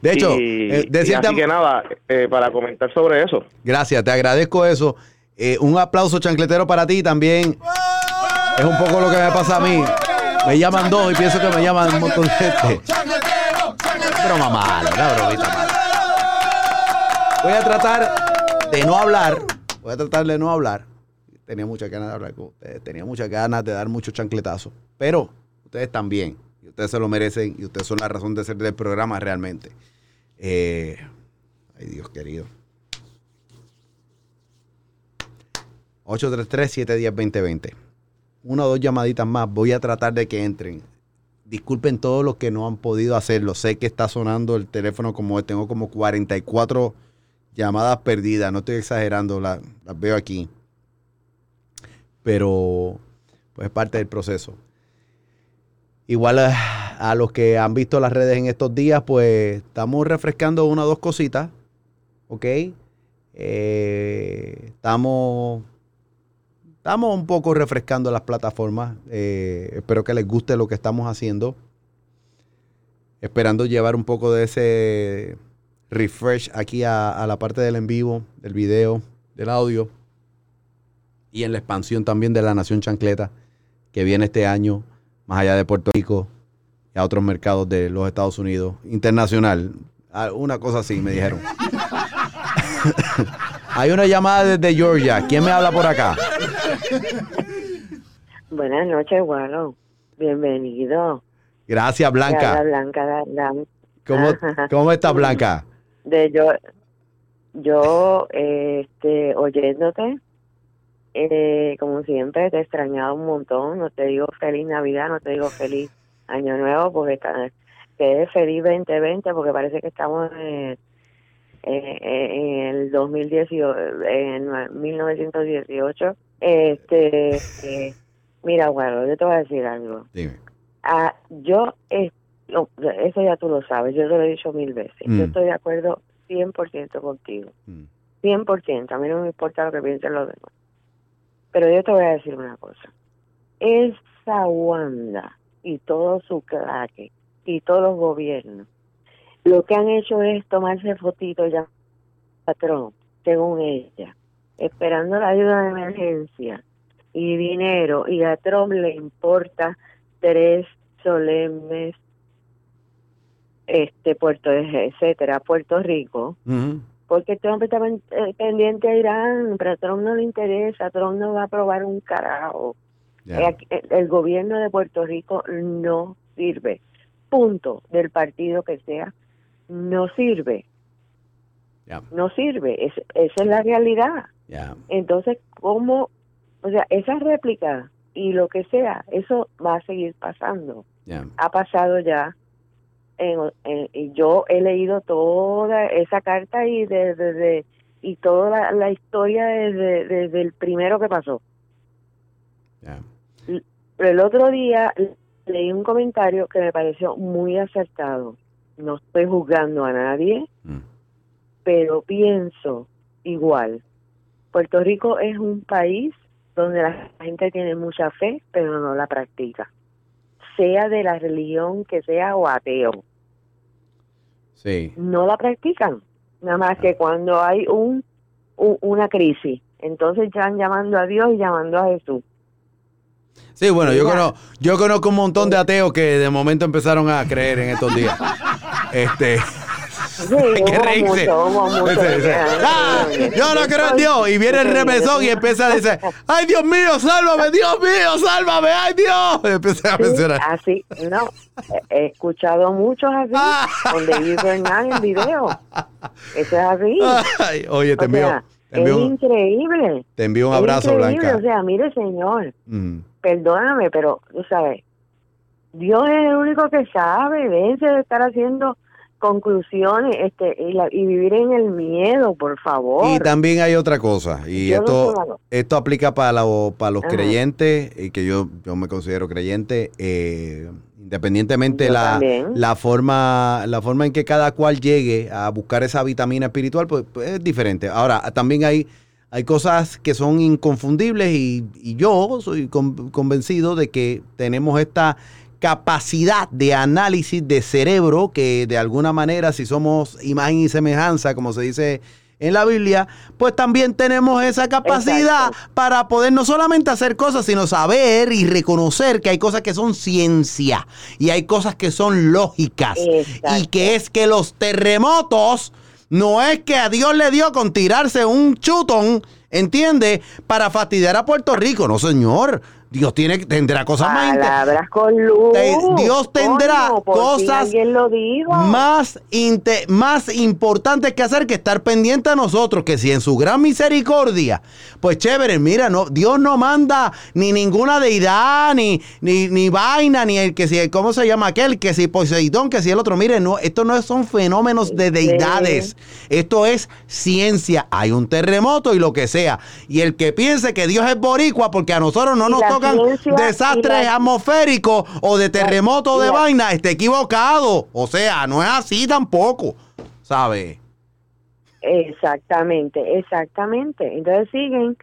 De hecho, y, eh, de y cierta- así que nada, eh, para comentar sobre eso. Gracias, te agradezco eso. Eh, un aplauso chancletero para ti también. Es un poco lo que me pasa a mí. Me llaman dos y pienso que me llaman un montón de gente. Broma mala, una bromita mala. Voy a tratar de no hablar. Voy a tratar de no hablar. Tenía muchas ganas de hablar con ustedes. Tenía muchas ganas de dar muchos chancletazos. Pero ustedes también. Ustedes se lo merecen. Y ustedes son la razón de ser del programa realmente. Eh, ay, Dios querido. 833-710-2020. Una o dos llamaditas más. Voy a tratar de que entren. Disculpen todos los que no han podido hacerlo. Sé que está sonando el teléfono como tengo como 44 llamadas perdidas. No estoy exagerando, la- las veo aquí. Pero pues es parte del proceso. Igual a, a los que han visto las redes en estos días, pues estamos refrescando una o dos cositas. ¿Ok? Eh, estamos, estamos un poco refrescando las plataformas. Eh, espero que les guste lo que estamos haciendo. Esperando llevar un poco de ese refresh aquí a, a la parte del en vivo, del video, del audio. Y en la expansión también de la Nación Chancleta, que viene este año, más allá de Puerto Rico y a otros mercados de los Estados Unidos. Internacional. Ah, Una cosa así, me dijeron. [laughs] Hay una llamada desde Georgia. ¿Quién me habla por acá? Buenas noches, Gualo. Bienvenido. Gracias, habla Blanca. Blanca ¿Cómo, [laughs] cómo estás, Blanca? de yo, yo, este, oyéndote, eh, como siempre, te he extrañado un montón. No te digo feliz Navidad, no te digo feliz Año Nuevo, porque está, que es feliz 2020, porque parece que estamos en, en, en el 2018, en 1918. Este, eh, mira, bueno, yo te voy a decir algo. Dime. Ah, yo, eh, no, eso ya tú lo sabes, yo te lo he dicho mil veces. Mm. Yo estoy de acuerdo 100% contigo. 100%, a mí no me importa lo que piensen los demás. Pero yo te voy a decir una cosa. Esa Wanda y todo su claque y todos los gobiernos, lo que han hecho es tomarse fotito ya patrón, según ella, esperando la ayuda de emergencia y dinero, y a Trump le importa tres solemnes este Puerto etcétera, Puerto Rico, porque Trump está pen- eh, pendiente a Irán, pero a Trump no le interesa, Trump no va a aprobar un carajo. Eh, El, el gobierno de Puerto Rico no sirve. Punto. Del partido que sea, no sirve. No sirve. Es- esa es la realidad. Entonces, ¿cómo? O sea, esa réplica y lo que sea, eso va a seguir pasando. Ha pasado ya. En, en- y yo he leído toda esa carta y desde de, y toda la, la historia desde, desde el primero que pasó. Pero el otro día leí un comentario que me pareció muy acertado. No estoy juzgando a nadie, pero pienso igual. Puerto Rico es un país donde la gente tiene mucha fe, pero no la practica. Sea de la religión que sea o ateo, Sí. no la practican. Nada más que cuando hay un, un- una crisis, entonces están llamando a Dios y llamando a Jesús. Sí, bueno, yo conozco, yo conozco un montón de ateos que de momento empezaron a creer en estos días. [laughs] Este. Sí, hay que reírse. mucho, hubo mucho. Ese- ese, ¡Ah! Yo no creo en Dios. Y viene el remesón y empieza a decir, ¡ay, Dios mío, sálvame! ¡Dios mío, sálvame! ¡Ay, Dios! Y empieza a Sí, mencionar. así, no, he- escuchado muchos así, donde vive Hernán en video. Eso es así. Ay, oye, te envío, sea, te envío es un, increíble. te envío un Es abrazo, increíble, Blanca. O sea, mire, señor, Mm. perdóname, pero tú sabes, Dios es el único que sabe, déjense de estar haciendo conclusiones este y, la- y vivir en el miedo, por favor. Y también hay otra cosa, y Yo esto, esto aplica para, lo- para los Ajá. creyentes, y que yo, yo me considero creyente, eh, independientemente Yo la, también. la forma la forma en que cada cual llegue a buscar esa vitamina espiritual, pues, pues, es diferente. Ahora, también hay, hay cosas que son inconfundibles y, y yo soy con- convencido de que tenemos esta capacidad de análisis de cerebro que de alguna manera si somos imagen y semejanza, como se dice en la Biblia, pues también tenemos esa capacidad para poder no solamente hacer cosas, sino saber y reconocer que hay cosas que son ciencia y hay cosas que son lógicas y que es que los terremotos no es que a Dios le dio con tirarse un chutón, ¿entiende? Para fastidiar a Puerto Rico, no señor. Dios tiene, tendrá cosas más inte- Palabras con luz. Dios tendrá Coño, cosas alguien lo dijo. más, inte- más importantes que hacer que estar pendiente a nosotros, que si en su gran misericordia, pues chévere, mira, no, Dios no manda ni ninguna deidad, ni, ni, ni vaina, ni el que si, ¿cómo se llama aquel? Que si Poseidón, que si el otro, mire, no, esto no son fenómenos de deidades, esto es ciencia, hay un terremoto y lo que sea, y el que piense que Dios es boricua porque a nosotros no nos la tocan desastres la- atmosféricos o de terremoto y de la- vaina, esté equivocado. O sea, no es así tampoco, ¿sabe? Exactamente, exactamente. Entonces siguen,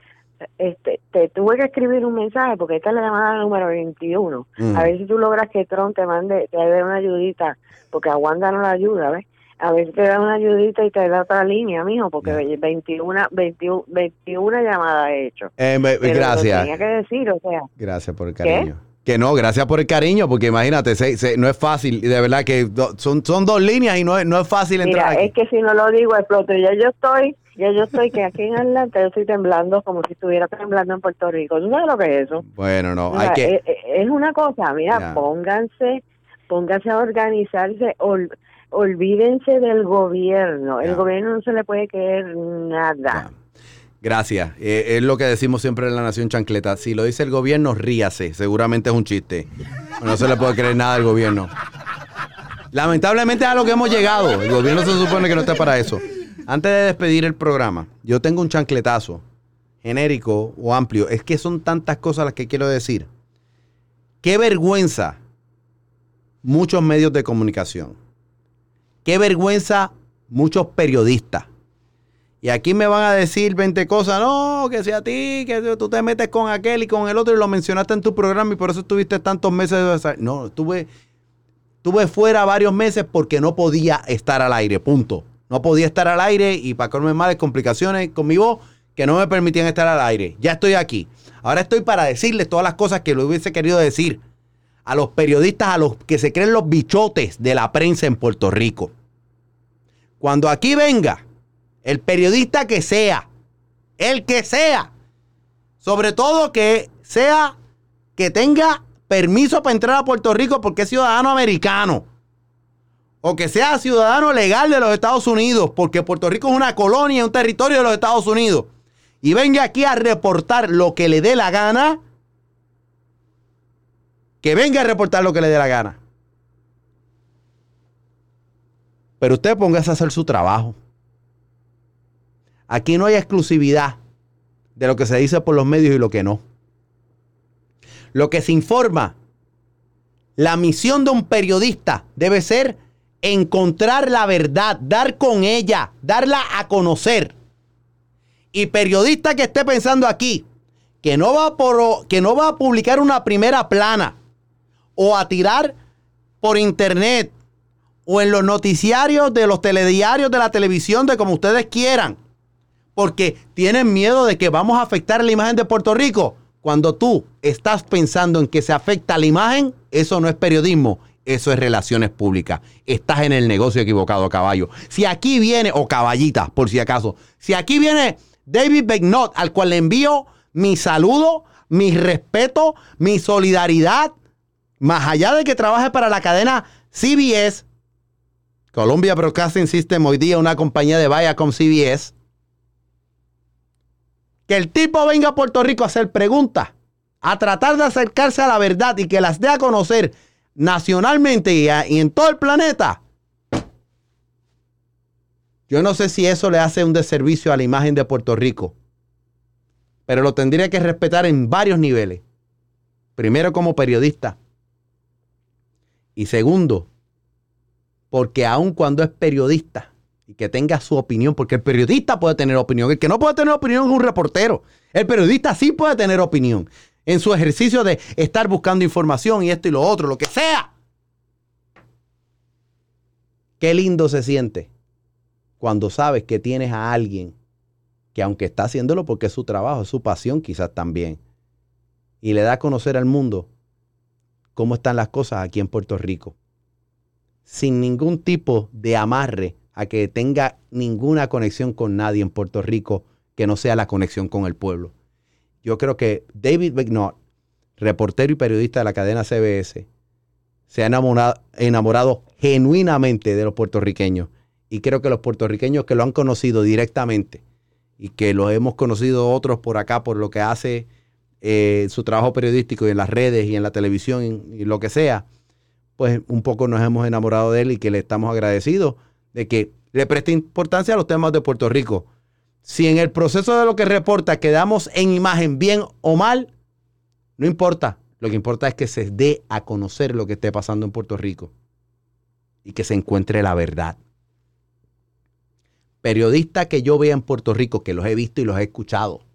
este, te tuve que escribir un mensaje porque esta es la llamada número 21. Mm. A ver si tú logras que Trump te mande, te dé una ayudita, porque a Wanda no la ayuda, ¿ves? A ver si te da una ayudita y te da otra línea, mijo, porque 21, 21, 21 llamadas he hecho. Eh, me- gracias. tenía que decir, o sea, Gracias por el ¿Qué? cariño. Que no, gracias por el cariño, porque imagínate, se- se- no es fácil, de verdad que do- son, son dos líneas y no es, no es fácil entrar Mira, aquí. es que si no lo digo exploto. Ya yo estoy, ya yo estoy que aquí en Atlanta yo estoy temblando como si estuviera temblando en Puerto Rico. ¿Tú sabes lo que es eso? Bueno, no, hay que... es, es una cosa, mira, pónganse, pónganse a organizarse, olvídense del gobierno. El gobierno no se le puede creer nada. Gracias. Eh, es lo que decimos siempre en la Nación Chancleta. Si lo dice el gobierno, ríase. Seguramente es un chiste. No se le puede creer nada al gobierno. Lamentablemente es a lo que hemos llegado. El gobierno se supone que no está para eso. Antes de despedir el programa, yo tengo un chancletazo genérico o amplio. Es que son tantas cosas las que quiero decir. Qué vergüenza muchos medios de comunicación. Qué vergüenza muchos periodistas. Y aquí me van a decir 20 cosas, no, que sea a ti, que tú te metes con aquel y con el otro y lo mencionaste en tu programa y por eso estuviste tantos meses. De... No, estuve, fuera varios meses porque no podía estar al aire, punto. No podía estar al aire y para colme más complicaciones con mi voz que no me permitían estar al aire. Ya estoy aquí. Ahora estoy para decirles todas las cosas que lo hubiese querido decir a los periodistas, a los que se creen los bichotes de la prensa en Puerto Rico. Cuando aquí venga el periodista que sea, el que sea, sobre todo que sea, que tenga permiso para entrar a Puerto Rico porque es ciudadano americano, o que sea ciudadano legal de los Estados Unidos, porque Puerto Rico es una colonia, un territorio de los Estados Unidos, y venga aquí a reportar lo que le dé la gana, que venga a reportar lo que le dé la gana. Pero usted póngase a hacer su trabajo. Aquí no hay exclusividad de lo que se dice por los medios y lo que no. Lo que se informa, la misión de un periodista debe ser encontrar la verdad, dar con ella, darla a conocer. Y periodista que esté pensando aquí que no va, por, que no va a publicar una primera plana o a tirar por internet o en los noticiarios de los telediarios de la televisión, de como ustedes quieran, porque tienen miedo de que vamos a afectar la imagen de Puerto Rico. Cuando tú estás pensando en que se afecta la imagen, eso no es periodismo, eso es relaciones públicas. Estás en el negocio equivocado, caballo. Si aquí viene, o caballita, por si acaso, si aquí viene David Begnot, al cual le envío mi saludo, mi respeto, mi solidaridad, más allá de que trabaje para la cadena CBS, Columbia Broadcasting System, hoy día una compañía de Viacom CBS, que el tipo venga a Puerto Rico a hacer preguntas, a tratar de acercarse a la verdad y que las dé a conocer nacionalmente y, y en todo el planeta. Yo no sé si eso le hace un deservicio a la imagen de Puerto Rico, pero lo tendría que respetar en varios niveles. Primero como periodista, y segundo, porque aun cuando es periodista y que tenga su opinión, porque el periodista puede tener opinión, el que no puede tener opinión es un reportero. El periodista sí puede tener opinión en su ejercicio de estar buscando información y esto y lo otro, lo que sea. Qué lindo se siente cuando sabes que tienes a alguien que aunque está haciéndolo porque es su trabajo, es su pasión quizás también, y le da a conocer al mundo cómo están las cosas aquí en Puerto Rico. Sin ningún tipo de amarre a que tenga ninguna conexión con nadie en Puerto Rico que no sea la conexión con el pueblo. Yo creo que David McNaught, reportero y periodista de la cadena CBS, se ha enamorado, genuinamente de los puertorriqueños. Y creo que los puertorriqueños que lo han conocido directamente y que lo hemos conocido otros por acá por lo que hace eh, su trabajo periodístico y en las redes y en la televisión y, lo que sea, pues un poco nos hemos enamorado de él y que le estamos agradecidos de que le preste importancia a los temas de Puerto Rico. Si en el proceso de lo que reporta quedamos en imagen bien o mal, no importa. Lo que importa es que se dé a conocer lo que esté pasando en Puerto Rico y que se encuentre la verdad. Periodistas que yo vea en Puerto Rico, que los he visto y los he escuchado,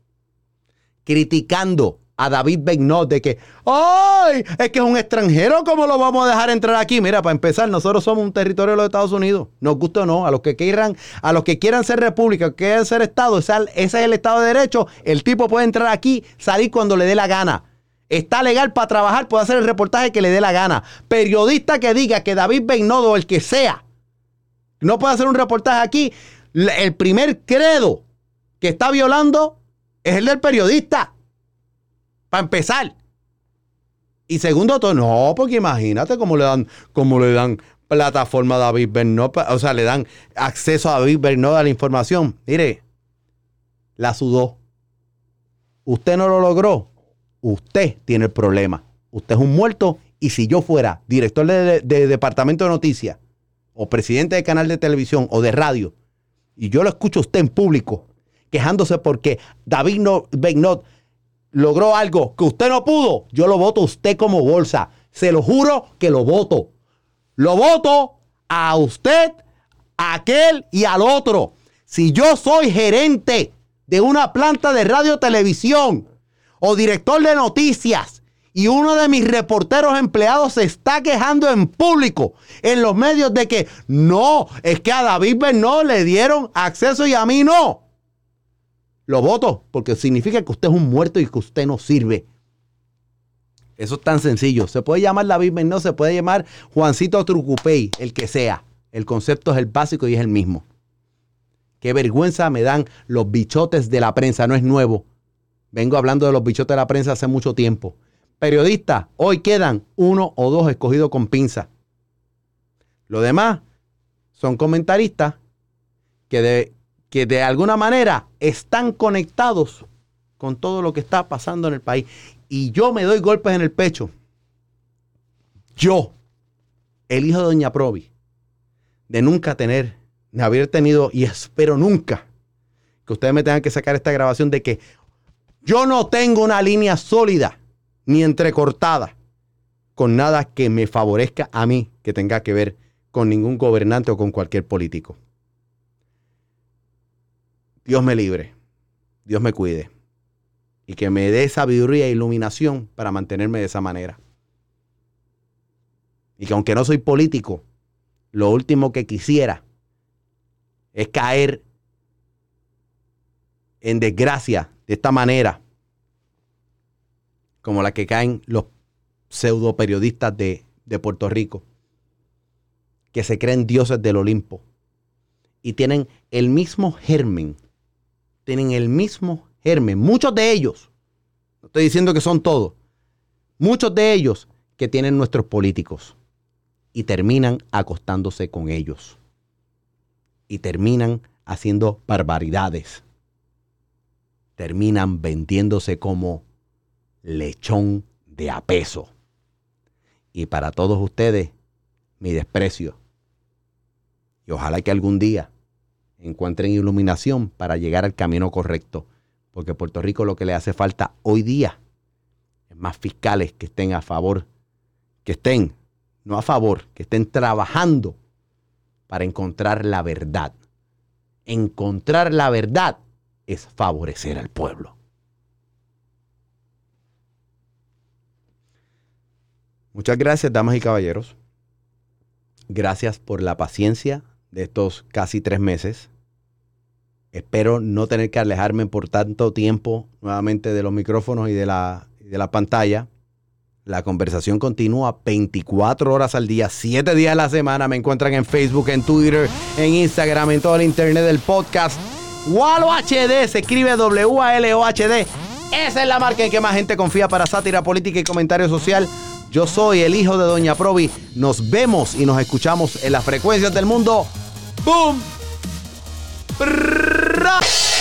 criticando a David Begnot de que, ¡ay! Es que es un extranjero, ¿cómo lo vamos a dejar entrar aquí? Mira, para empezar, nosotros somos un territorio de los Estados Unidos. Nos gusta o no, a los que quieran, a los que quieran ser república, quieran ser Estado, ese es el Estado de Derecho. El tipo puede entrar aquí, salir cuando le dé la gana. Está legal para trabajar, puede hacer el reportaje que le dé la gana. Periodista que diga que David Begnot o el que sea no puede hacer un reportaje aquí, el primer credo que está violando es el del periodista. Para empezar. Y segundo, todo, no, porque imagínate cómo le dan, cómo le dan plataforma a David Bernot, o sea, le dan acceso a David Bernot a la información. Mire, la sudó. Usted no lo logró. Usted tiene el problema. Usted es un muerto. Y si yo fuera director de, de departamento de noticias, o presidente de canal de televisión o de radio, y yo lo escucho a usted en público, quejándose porque David no, Bennot logró algo que usted no pudo, yo lo voto a usted como bolsa. Se lo juro que lo voto. Lo voto a usted, a aquel y al otro. Si yo soy gerente de una planta de radio televisión o director de noticias y uno de mis reporteros empleados se está quejando en público en los medios de que no, es que a David Bernó le dieron acceso y a mí no. Lo voto porque significa que usted es un muerto y que usted no sirve. Eso es tan sencillo. Se puede llamar David Bernó, se puede llamar Juancito Trucupey, el que sea. El concepto es el básico y es el mismo. Qué vergüenza me dan los bichotes de la prensa, no es nuevo. Vengo hablando de los bichotes de la prensa hace mucho tiempo. Periodistas, hoy quedan uno o dos escogidos con pinza. Lo demás son comentaristas que de, que de alguna manera están conectados con todo lo que está pasando en el país. Y yo me doy golpes en el pecho. Yo, el hijo de Doña Provi, de nunca tener, de haber tenido, y espero nunca, que ustedes me tengan que sacar esta grabación de que yo no tengo una línea sólida ni entrecortada con nada que me favorezca a mí que tenga que ver con ningún gobernante o con cualquier político. Dios me libre, Dios me cuide y que me dé sabiduría e iluminación para mantenerme de esa manera. Y que aunque no soy político, lo último que quisiera es caer en desgracia de esta manera, como la que caen los pseudo periodistas de, de Puerto Rico, que se creen dioses del Olimpo y tienen el mismo germen, tienen el mismo germen, muchos de ellos, no estoy diciendo que son todos, muchos de ellos que tienen nuestros políticos y terminan acostándose con ellos y terminan haciendo barbaridades, terminan vendiéndose como lechón de a peso. Y para todos ustedes, mi desprecio. Y ojalá que algún día encuentren iluminación para llegar al camino correcto. Porque Puerto Rico lo que le hace falta hoy día es más fiscales que estén a favor, que estén, no a favor, que estén trabajando para encontrar la verdad. Encontrar la verdad es favorecer al pueblo. Muchas gracias, damas y caballeros. Gracias por la paciencia de estos casi tres meses. Espero no tener que alejarme por tanto tiempo nuevamente de los micrófonos y de la, de la pantalla. La conversación continúa 24 horas al día, 7 días a la semana. Me encuentran en Facebook, en Twitter, en Instagram, en todo el internet del podcast. Walo HD se escribe W-A-L-O-H-D. Esa es la marca en que más gente confía para sátira política y comentario social. Yo soy el hijo de Doña Provi. Nos vemos y nos escuchamos en las frecuencias del mundo. ¡Boom! rock.